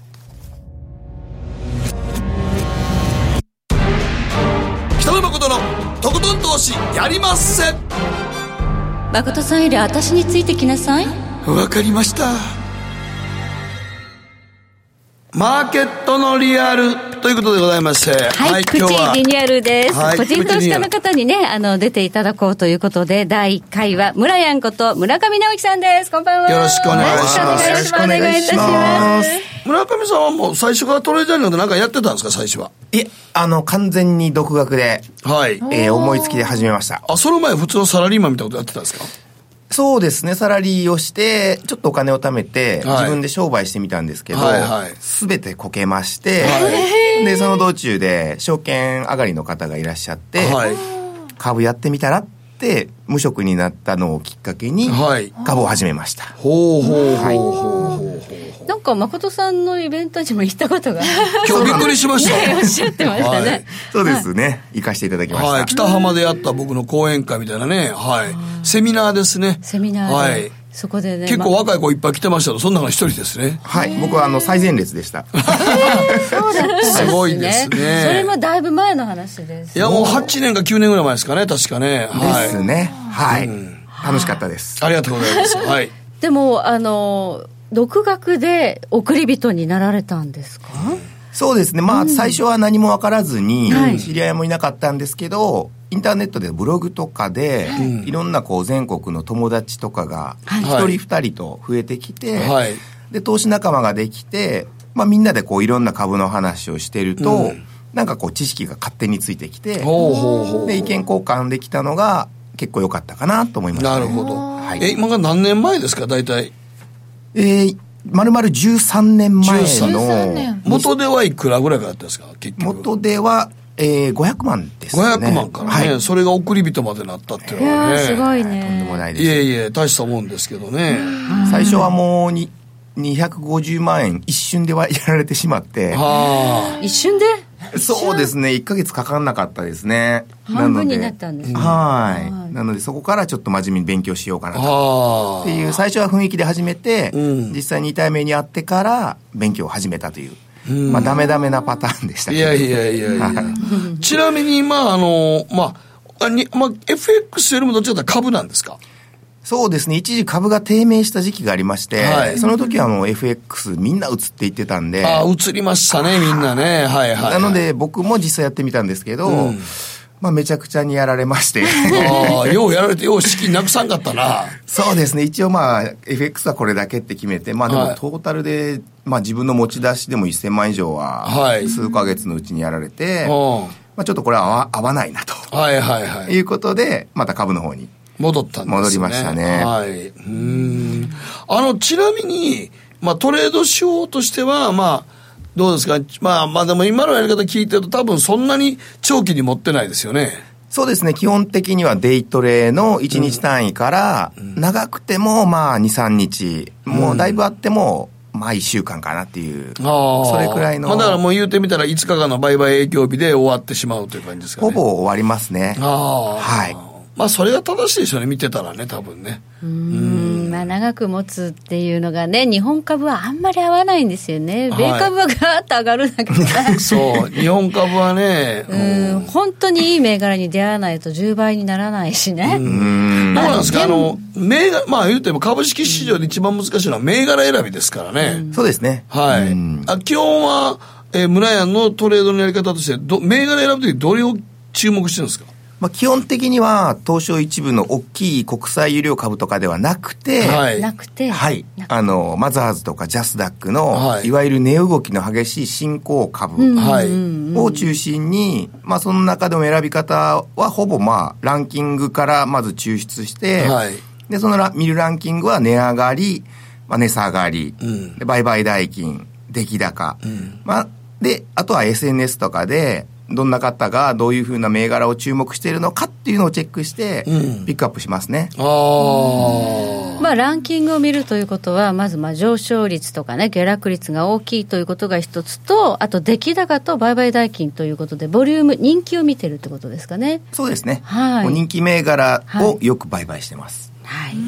北野誠のとことん投資やりまっせ誠さんより私についてきなさいわかりましたマーケットのリアルということでございまして。はい、はい、プチリニューアルです。はい、個人投資家の方にね、あの、出ていただこうということで、第1回は、村やんこと村上直樹さんです。こんばんは。よろしくお願いします。よろしくお願いいたします。村上さんはもう最初からトレーダーなので何かやってたんですか、最初は。いえ、あの、完全に独学で、はい。えー、思いつきで始めました。あ、その前普通のサラリーマンみたいなことやってたんですか？そうですね、サラリーをして、ちょっとお金を貯めて、自分で商売してみたんですけど、す、べ、てこけまして、はい、で、その道中で、証券上がりの方がいらっしゃって、はい、株やってみたらって無職になったのをきっかけに株を始めました、はい、ほうほうほうほう、はい、なんか誠さんのイベントにも行ったことが 今日びっくりしました、ね、おっしゃってましたね、はい、そうですね、行かせていただきました、はい、北浜でやった僕の講演会みたいなね。はい。セミナーですね。セミナーはい。そこでね結構若い子いっぱい来てましたそんなの一人ですね。はい。僕はあの最前列でした。そうだったすごいですね。それもだいぶ前の話ですいやもう8年か9年ぐらい前ですかね。確かね。ですね。はい、楽しかったです。ありがとうございます。はい。でもあの独学で送り人になられたんですか、そうですね。まあ、最初は何も分からずに、知り合いもいなかったんですけど、インターネットでブログとかで、い、ろんなこう全国の友達とかが一人二人と増えてきて、はい、で投資仲間ができて、まあ、みんなでこういろんな株の話をしてると、うん、なんかこう知識が勝手についてきて、で意見交換できたのが結構良かったかなと思います、ね、なるほど、はい、え今が何年前ですか？大体えー、まるまる13年前の元ではいくらぐらいかだったんですか結局？元ではえー、500万ですね。500万からね、はい、それが送り人までなったっていうのはね。すごいね。とんでもないです。いえいえ、大したもんですけどね。最初はもうに、250万円一瞬ではやられてしまって。はあ、一瞬で？そうですね、1か月かかんなかったですね。半分になったんですね。はい。なので、そこからちょっと真面目に勉強しようかなと。っていう、最初は雰囲気で始めて、うん、実際2体目に会ってから勉強を始めたという。まあ、ダメダメなパターンでしたいやいやいやいや。ちなみに、まあ、あの、まあ、にまあ、FX よりもどっちかというと株なんですか？そうですね。一時株が低迷した時期がありまして、はい、その時はもう FX みんな移っていってたんで。ああ、移りましたね、みんなね。はいはい、はい、なので僕も実際やってみたんですけど、うんまあ、めちゃくちゃにやられましてああ、ようやられて、よう資金なくさんかったな。そうですね。一応まあ、FX はこれだけって決めて、まあでもトータルで、まあ自分の持ち出しでも1000万以上は、数ヶ月のうちにやられて、はい、まあちょっとこれは合わないなと。はいはいはい。いうことで、また株の方に。戻ったんですね。戻りましたね。はい。うん。あの、ちなみに、まあトレード手法としては、まあ、どうですか、まあ、まあでも今のやり方聞いてると、多分そんなに長期に持ってないですよね。そうですね、基本的にはデイトレの1日単位から、長くてもまあ2、3日、もうだいぶあっても、まあ1週間かなっていう、それくらいの。まあだからもう言うてみたら5日間の売買影響日で終わってしまうという感じですかね。ほぼ終わりますね。はい。まあそれが正しいですよね、見てたらね、多分ね。うん、まあ長く持つっていうのがね、日本株はあんまり合わないんですよね。米株はガーッと上がるんだけど、そう、日本株はね、うん、本当にいい銘柄に出会わないと10倍にならないしね。うん。どうなんですか、あの、銘柄、まあ言うても株式市場で一番難しいのは銘柄選びですからね。そうですね。はい。あ基本は、えー、村屋のトレードのやり方として、ど銘柄選ぶときどれを注目してるんですか？まあ、基本的には東証一部の大きい国際有料株とかではなくて、はい、なくて、はい、あのマザーズとかジャスダックの、はい、いわゆる値動きの激しい新興株を中心に、まあ、その中でも選び方はほぼまあランキングからまず抽出して、はい、でそのラ見るランキングは値上がり、まあ、値下がり、うん、売買代金出来高、うん、まあ、であとは SNS とかでどんな方がどういうふうな銘柄を注目しているのかっていうのをチェックして、ピックアップしますね。うん、あまあ、ランキングを見るということは、まずまあ上昇率とかね、下落率が大きいということが一つと、あと出来高と売買代金ということで、ボリューム、人気を見てるってことですかね。そうですね。はい。人気銘柄をよく売買してます。はい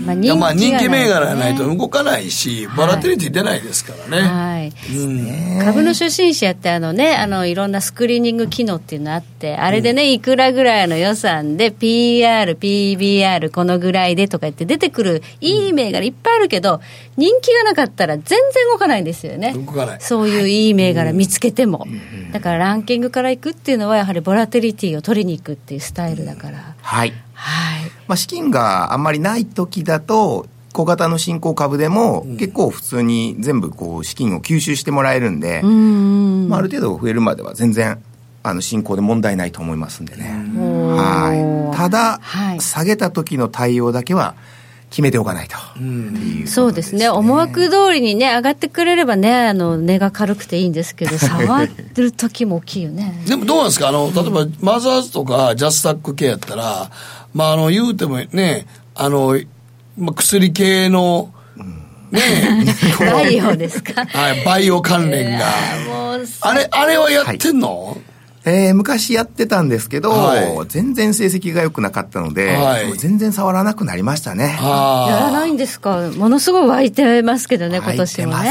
まあ、人気まあ人気銘柄がないと動かないし、バラテリティ出ないですからね。はい、うん、株の初心者ってあのね、あのいろんなスクリーニング機能っていうのあって、あれでね、いくらぐらいの予算で PR、PBR このぐらいでとか言って出てくるいい銘柄いっぱいあるけど、人気がなかったら全然動かないんですよね。動かない。そういういい銘柄見つけても。だからランキングからいくっていうのはやはりボラテリティを取りに行くっていうスタイルだから。はい。はい。まあ、資金があんまりない時だと小型の新興株でも結構普通に全部こう資金を吸収してもらえるんで、まあ、ある程度増えるまでは全然あの進行で問題ないと思いますんでね。はい。ただ、はい、下げた時の対応だけは決めておかないと。そうですね。思惑通りにね、上がってくれればね、あの、値が軽くていいんですけど、下がってる時も大きいよね。でもどうなんですか？あの、例えば、マザーズとかジャスタック系やったら、まあ、あの、言うてもね、あの、まあ、薬系の、ねバイオですか？はい、バイオ関連が。あれ、あれはやってんの、はいえー、昔やってたんですけど、はい、全然成績が良くなかったので、はい、全然触らなくなりましたね。やらないんですか？ものすごい湧いてますけどね、今年もね。湧いて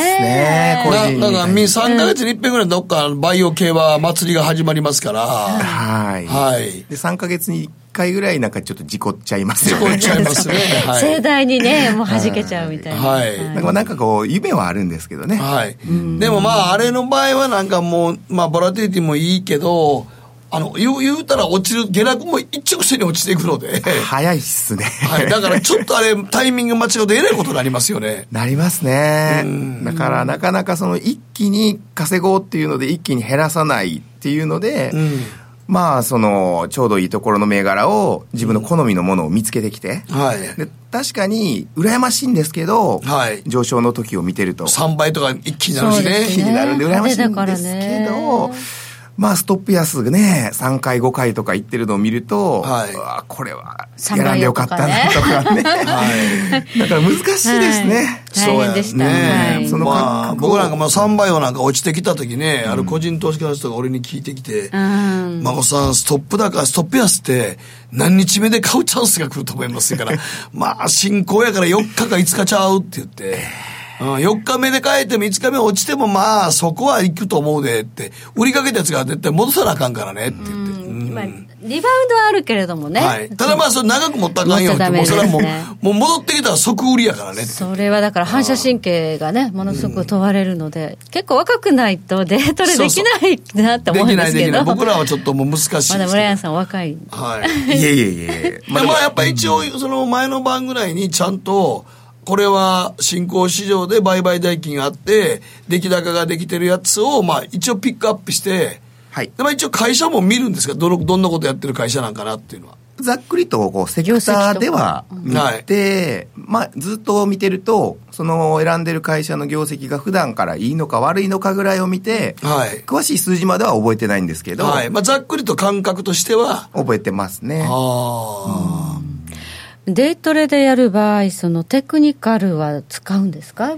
ますね。だから、3か月に1遍ぐらいどっかバイオ系は祭りが始まりますから。はい。はい。で、3か月に回ぐらいなんかちょっと事故っちゃいますよね。事故っちゃいますね。はい、盛大にね、もう弾けちゃうみたいな。はい。なんかなんかこう、夢はあるんですけどね。はい。でもまあ、あれの場合はなんかもう、まあ、ボラティリティもいいけど、あの、言う、言うたら落ちる、下落も一直線に落ちていくので。早いっすね。はい。だからちょっとあれ、タイミング間違うとえらいことになりますよね。なりますね。だからなかなかその一気に稼ごうっていうので一気に減らさないっていうので、うんまあ、その、ちょうどいいところの銘柄を自分の好みのものを見つけてきて、はい、で確かに、羨ましいんですけど、はい、上昇の時を見てると。3倍とか一気になるしね。一気になるんで羨ましいんですけど、まあ、ストップ安ね、3回、5回とか言ってるのを見ると、はい、わこれは、選んでよかったなとかね。はい、だから難しいですね。そうやね。はい、そのまあ、僕なんかも3倍をなんか落ちてきた時ね、うん、ある個人投資家の人が俺に聞いてきて、うん、孫さん、ストップ高、ストップ安って何日目で買うチャンスが来ると思いますから、まあ、進行やから4日か5日ちゃうって言って、うん、4日目で帰っても5日目落ちてもまあそこは行くと思うでって売りかけたやつが絶対戻さなあかんからねって言って、うん。まあ、リバウンドはあるけれどもね、はい、ただまあそれ長く持ったらあかんよって、もうそれはもうもう戻ってきたら即売りやからねそれはだから反射神経がねものすごく問われるので、結構若くないとデートでできないなって思うんですけど。できないできない。僕らはちょっともう難しいです、まだ村山さん若い。はい。いえいえいえ。まあやっぱり一応その前の晩ぐらいにちゃんとこれは新興市場で売買代金があって、出来高ができてるやつを、まあ一応ピックアップして、はい。まあ一応会社も見るんですが、どの、どんなことやってる会社なんかなっていうのは。ざっくりとこうセクターでは見て、まあ、ずっと見てるとその選んでる会社の業績が普段からいいのか悪いのかぐらいを見て、はい、詳しい数字までは覚えてないんですけど、はいまあ、ざっくりと感覚としては覚えてますね。ああ、うんデイトレでやる場合、そのテクニカルは使うんですか？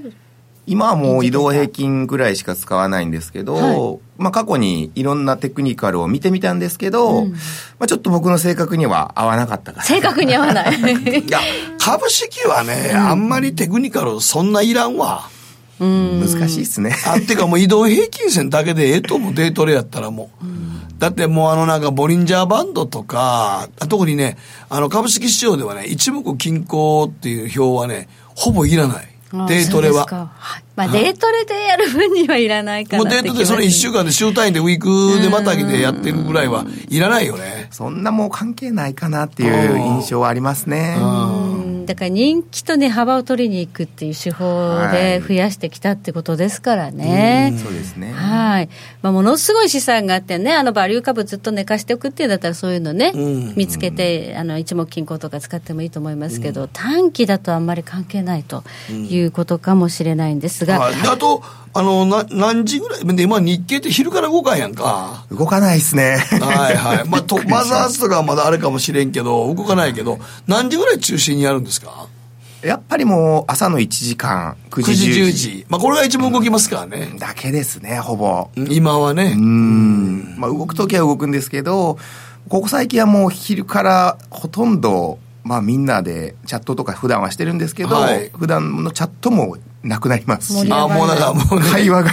今はもう移動平均ぐらいしか使わないんですけど、はい、まあ過去にいろんなテクニカルを見てみたんですけど、うん、まあちょっと僕の性格には合わなかったから。性格に合わない。いや、株式はね、うん、あんまりテクニカルそんないらんわ。うん、難しいっすね。あ、っ てかもう移動平均線だけでええと思う、デイトレやったらもう。うんだってもうあのなんかボリンジャーバンドとか、特にね、あの株式市場ではね、一目均衡っていう表はね、ほぼいらない。デートレは。まあ、デートレでやる分にはいらないかなもうデートでそれ1週間で週単位でウィークでまたぎでやってるぐらいはいらないよね。そんなもう関係ないかなっていう印象はありますね。だから人気とね幅を取りに行くっていう手法で増やしてきたってことですからね。はい、そうですね。はい。まあものすごい資産があってね、あのバリュー株ずっと寝かしておくっていうんだったらそういうのね、見つけてあの一目金衡とか使ってもいいと思いますけど、短期だとあんまり関係ないということかもしれないんですが。はい、あとあの、な、何時ぐらい？で、今日経って昼から動かんやんか。動かないっすね。はいはい。まあ、と、マザーズとかはまだあれかもしれんけど、動かないけど、何時ぐらい中心にやるんですか？やっぱりもう朝の1時間、9時、9時10時。まあこれが一番動きますからね。だけですね、ほぼ。今はね。うん。まあ動くときは動くんですけど、ここ最近はもう昼からほとんど、まあみんなでチャットとか普段はしてるんですけど、はい、普段のチャットもなくなりますし。あもうだからもう、ね、会話が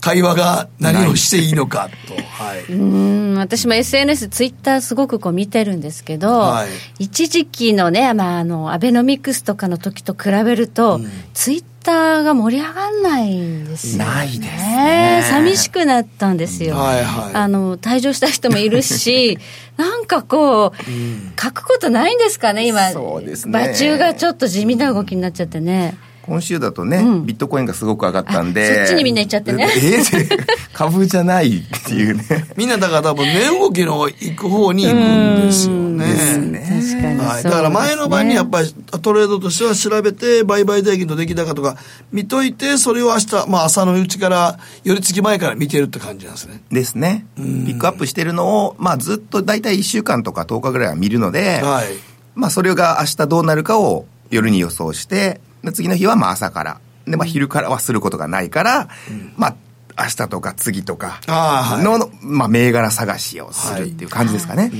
会話が何をしていいのかと。はい。うん、私も SNS、ツイッターすごくこう見てるんですけど、はい、一時期のね、まあ、あの、アベノミクスとかの時と比べると、うん、ツイッターが盛り上がんないんですよ、ね。ないですね。寂しくなったんですよ。はいはい。あの、退場した人もいるし、なんかこう、うん、書くことないんですかね、今。そうですね。馬中がちょっと地味な動きになっちゃってね。今週だとね、うん、ビットコインがすごく上がったんで。そっちにみんな行っちゃってね。えー、株じゃないっていうね。みんなだから多分値動きの行く方に行くんですよね。ですね。確かに、はい。だから前の晩にやっぱりトレードとしては調べて、売買代金と出来高とか見といて、それを明日、まあ朝のうちから、寄り付き前から見てるって感じなんですね。ですね。ピックアップしてるのを、まあずっと大体1週間とか10日ぐらいは見るので、はい。まあそれが明日どうなるかを夜に予想して、次の日はまあ朝から。で、まあ、昼からはすることがないから、うん、まあ、明日とか次とかの、はい、まあ、銘柄探しをするっていう感じですかね。はい、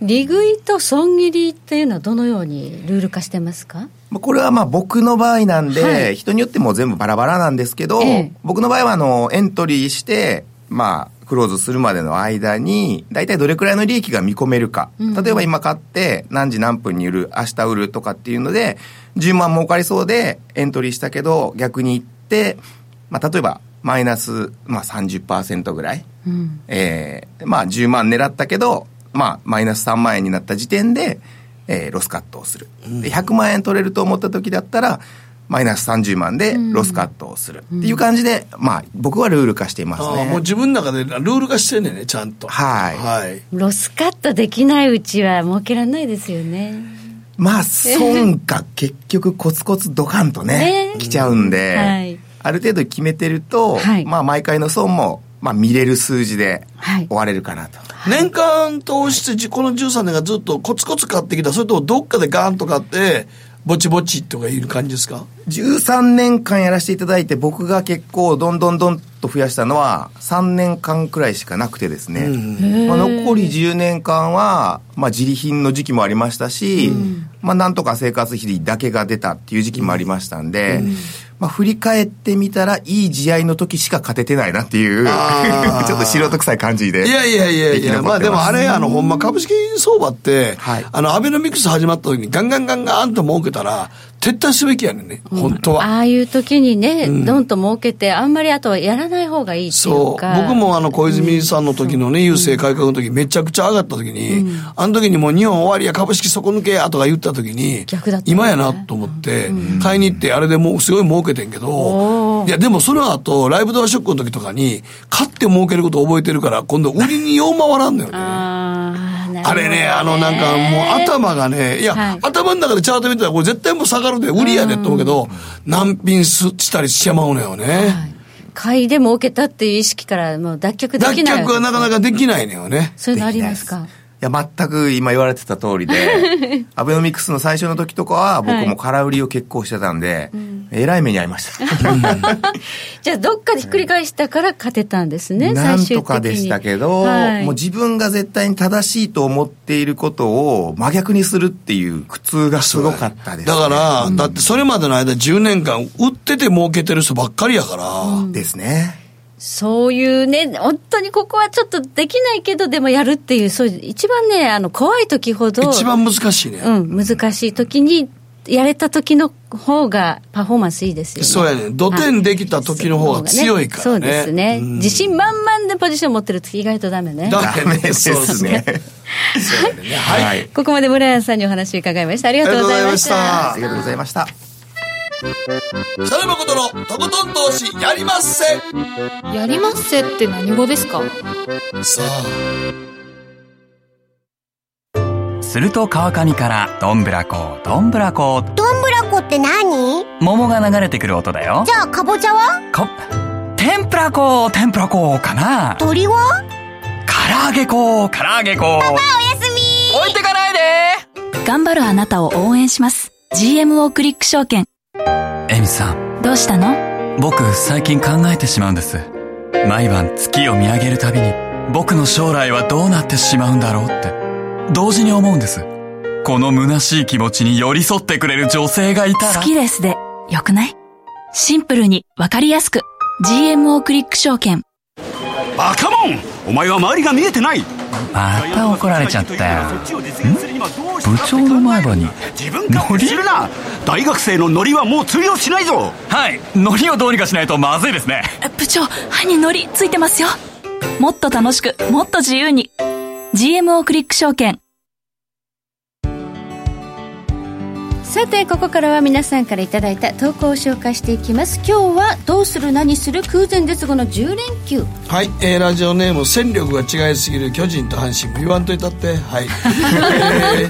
利食いと損切りっていうのはどのようにルール化してますか？これはまあ僕の場合なんで、はい、人によっても全部バラバラなんですけど、ええ、僕の場合はあのエントリーして、まあ、クローズするまでの間に、大体どれくらいの利益が見込めるか。例えば今買って、何時何分に売る、明日売るとかっていうので、10万儲かりそうでエントリーしたけど、逆に言って、まあ、例えば、マイナス、まあ30%ぐらい。うん、えー、まあ10万狙ったけど、まあマイナス3万円になった時点で、えー、ロスカットをする。で、100万円取れると思った時だったら、マイナス30万でロスカットをするっていう感じで、うん、まあ僕はルール化していますね。もう自分の中でルール化してんねんね、ちゃんと。はい。はい。ロスカットできないうちは儲けられないですよね。まあ損が結局コツコツドカンと ね、来ちゃうんで、はい、ある程度決めてると、はい、まあ毎回の損もまあ見れる数字で終われるかなと。はい、年間通してこの13年がずっとコツコツ買ってきたそれともどっかでガーンと買ってぼちぼちとかいる感じですか？13年間やらせていただいて僕が結構どんどんどんと増やしたのは3年間くらいしかなくてですね、まあ、残り10年間は、まあ、自利品の時期もありましたし、まあ、なんとか生活費だけが出たっていう時期もありましたんで、まあ、振り返ってみたら、いい試合の時しか勝ててないなっていう、ちょっと素人臭い感じで。いやいやいやいや、まあでもあれ、あの、ほんま株式相場って、はい、あの、アベノミクス始まった時にガンガンガンガンと儲けたら、撤退すべきやねんね、本当は。ああいう時にね、どんと儲けて、あんまりあとはやらない方がいいっていうか。そう。僕もあの、小泉さんの時のね、郵政改革の時、めちゃくちゃ上がった時に、あの時にもう日本終わりや株式底抜けやとか言った時に、今やなと思って、買いに行って、あれでもうすごい儲けてんけど、いや、でもその後、ライブドアショックの時とかに、買って儲けることを覚えてるから、今度売りによう回らんのよね。あれね、あのなんかもう頭がね、いや、はい、頭の中でチャート見てたらこれ絶対もう下がるで、売りやでと思うけど、難品したりしちまうのよね。はい買いで儲けたっていう意識からもう脱却できない。脱却はなかなかできないのよね。そういうのありますか？いや、全く今言われてた通りで、アベノミクスの最初の時とかは僕も空売りを結構してたんで、はい。えらい目に遭いました。じゃあ、どっかでひっくり返したから勝てたんですね、なんとかでしたけど、はい、もう自分が絶対に正しいと思っていることを真逆にするっていう苦痛がすごかったです、ね、だから、うん、だってそれまでの間10年間売ってて儲けてる人ばっかりやから。うん、ですね。そういうね、本当にここはちょっとできないけど、でもやるっていう、そういう、一番ね、あの、怖い時ほど。一番難しいね。うん、難しい時に、やれた時の方がパフォーマンスいいですよね。そうやね。土点できた時の方が強いからね。そうですね。自信満々でポジション持ってると意外とダメね。ダメ ですね。はい。ここまで村谷さんにお話を伺いました。ありがとうございました。ありがとうございました。北野誠のとことん投資やりまっせ。やりまっせって何語ですか？さあ。すると川上からどんぶらこどんぶらこ。どんぶらこって何？桃が流れてくる音だよ。じゃあかぼちゃは？こ天ぷらこ天ぷらこかな。鳥は？唐揚げこ唐揚げこ。パパおやすみ。置いてかないで。頑張るあなたを応援します。GMO クリック証券エミさん。どうしたの？僕最近考えてしまうんです。毎晩月を見上げるたびに僕の将来はどうなってしまうんだろうって。同時に思うんです。この虚しい気持ちに寄り添ってくれる女性がいたら。好きですでよくない？シンプルにわかりやすく。GMO クリック証券。バカモン！お前は周りが見えてないまた怒られちゃったよ。部長の前歯に。自分からするな！大学生のノリはもう通用しないぞ！はい。ノリをどうにかしないとまずいですね。部長歯にノリついてますよ。もっと楽しくもっと自由に。GMO クリック証券さてここからは皆さんからいただいた投稿を紹介していきます。今日はどうする何する空前絶後の10連休。はい、えー、ラジオネーム戦力が違いすぎる巨人と阪神言わんといたって。はい、え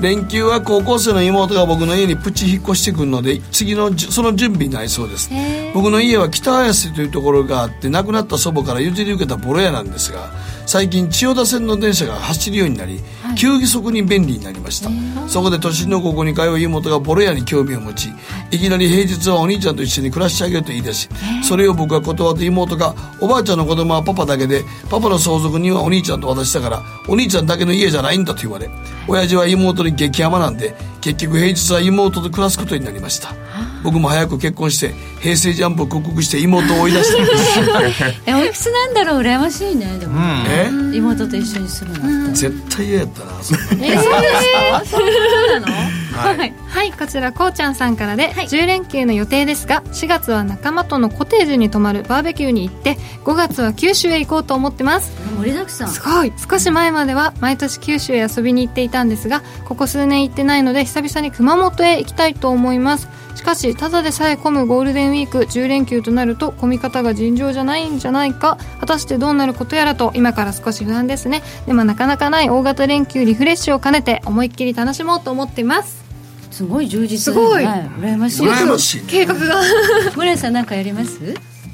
ー、連休は高校生の妹が僕の家にプチ引っ越してくるので次のその準備になりそうです。僕の家は北綾瀬というところがあって亡くなった祖母から譲り受けたボロ屋なんですが最近千代田線の電車が走るようになり、はい、急義速に便利になりました。そこで都心の高校に通う妹がボロ屋に興味を持ちい。きなり平日はお兄ちゃんと一緒に暮らしてあげると言い出しそれを僕が断って妹がおばあちゃんの子供はパパだけでパパの相続人はお兄ちゃんと渡したからお兄ちゃんだけの家じゃないんだと言われ親父は妹に激甘なんで結局平日は妹と暮らすことになりました。僕も早く結婚して平成ジャンプを克服して妹を追い出したんですえおいくつなんだろう？羨ましいねでも、うん、え？妹と一緒に住むの。絶対嫌やったな そんなえー、そうなの？はい、はい、こちらこうちゃんさんからで、はい、10連休の予定ですが4月は仲間とのコテージに泊まるバーベキューに行って5月は九州へ行こうと思ってます。盛りだくさん。すごい。少し前までは毎年九州へ遊びに行っていたんですがここ数年行ってないので久々に熊本へ行きたいと思います。しかしただでさえ混むゴールデンウィーク10連休となると混み方が尋常じゃないんじゃないか。果たしてどうなることやらと今から少し不安ですね。でもなかなかない大型連休リフレッシュを兼ねて思いっきり楽しもうと思っています。すごい充実。すごい、はい、羨ましい。羨ましい、計画が。村井さん何かやります？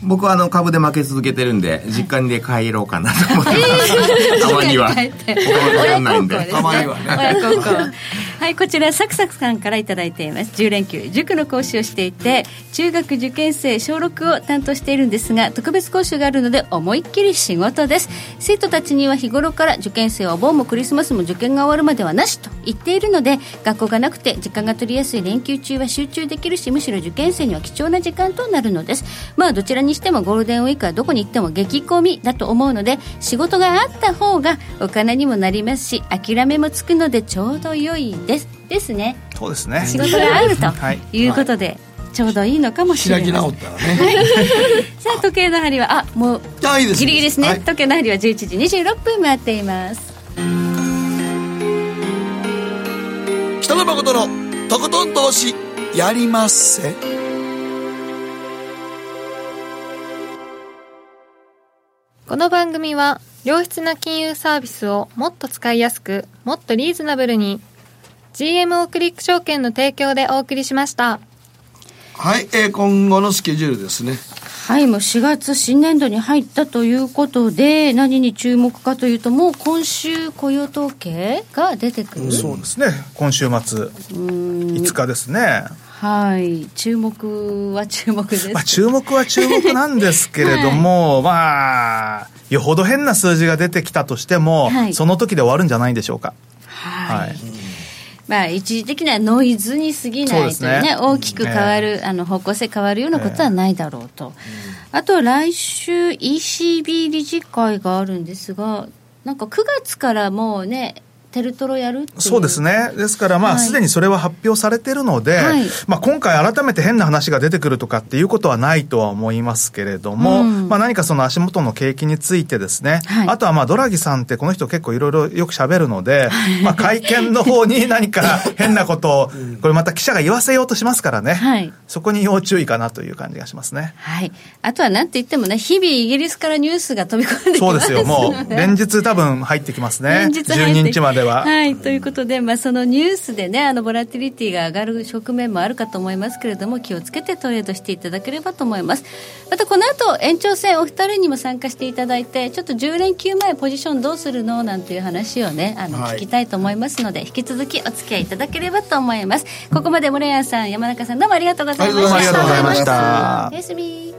僕はあの株で負け続けてるんで実家で帰ろうかなと思ってます、たまには。親孝行たまにはねはいこちらサクサクさんから頂いています。10連休塾の講師をしていて中学受験生小6を担当しているんですが特別講習があるので思いっきり仕事です。生徒たちには日頃から受験生はお盆もクリスマスも受験が終わるまではなしと言っているので学校がなくて時間が取りやすい連休中は集中できるしむしろ受験生には貴重な時間となるのです。まあどちらにしてもゴールデンウィークはどこに行っても激混みだと思うので仕事があった方がお金にもなりますし諦めもつくのでちょうど良いです。ですね。そうですね。仕事があるとい。うことで、はいちょうどいいのかもしれない開き直ったらね。さあ時計の針はあもうギリギリですね、はい、時計の針は11時26分回っています。北野誠のとことん投資やりまっせ。この番組は良質な金融サービスをもっと使いやすくもっとリーズナブルに GMO クリック証券の提供でお送りしました。はい、えー、今後のスケジュールですね。はいもう4月新年度に入ったということで何に注目かというともう今週雇用統計が出てくる、うん、そうですね。今週末5日ですね。はい、注目は注目です、まあ、注目は注目なんですけれども、はい、まあよほど変な数字が出てきたとしても、はい、その時で終わるんじゃないでしょうか。はい、はいまあ、一時的なノイズに過ぎないというね、ね。大きく変わる、あの方向性変わるようなことはないだろうと。あと来週 ECB 理事会があるんですが、なんか9月からもうね、テルトロやるそうですね。ですから、まあ、す、で、にそれは発表されてるので、はい、まあ、今回改めて変な話が出てくるとかっていうことはないとは思いますけれども、うん、まあ、何かその足元の景気についてですね、はい、あとはまあ、ドラギさんってこの人結構いろいろよく喋るので、まあ、会見の方に何か変なことを、これまた記者が言わせようとしますからね、はい、そこに要注意かなという感じがしますね。はい。あとはなんて言ってもね、日々イギリスからニュースが飛び込んできますそうですよ、もう、連日多分入ってきますね。連日12日までは。はい、ということで、まあ、そのニュースでね、あの、ボラティリティが上がる側面もあるかと思いますけれども、気をつけてトレードしていただければと思います。また、この後、延長戦、お二人にも参加していただいて、ちょっと10連休前、ポジションどうするのなんていう話をね、あの、聞きたいと思いますので、引き続きお付き合いいただければと思います。ここまで、森谷さん、山中さん、どうもありがとうございました。ありがとうございました。おやすみ。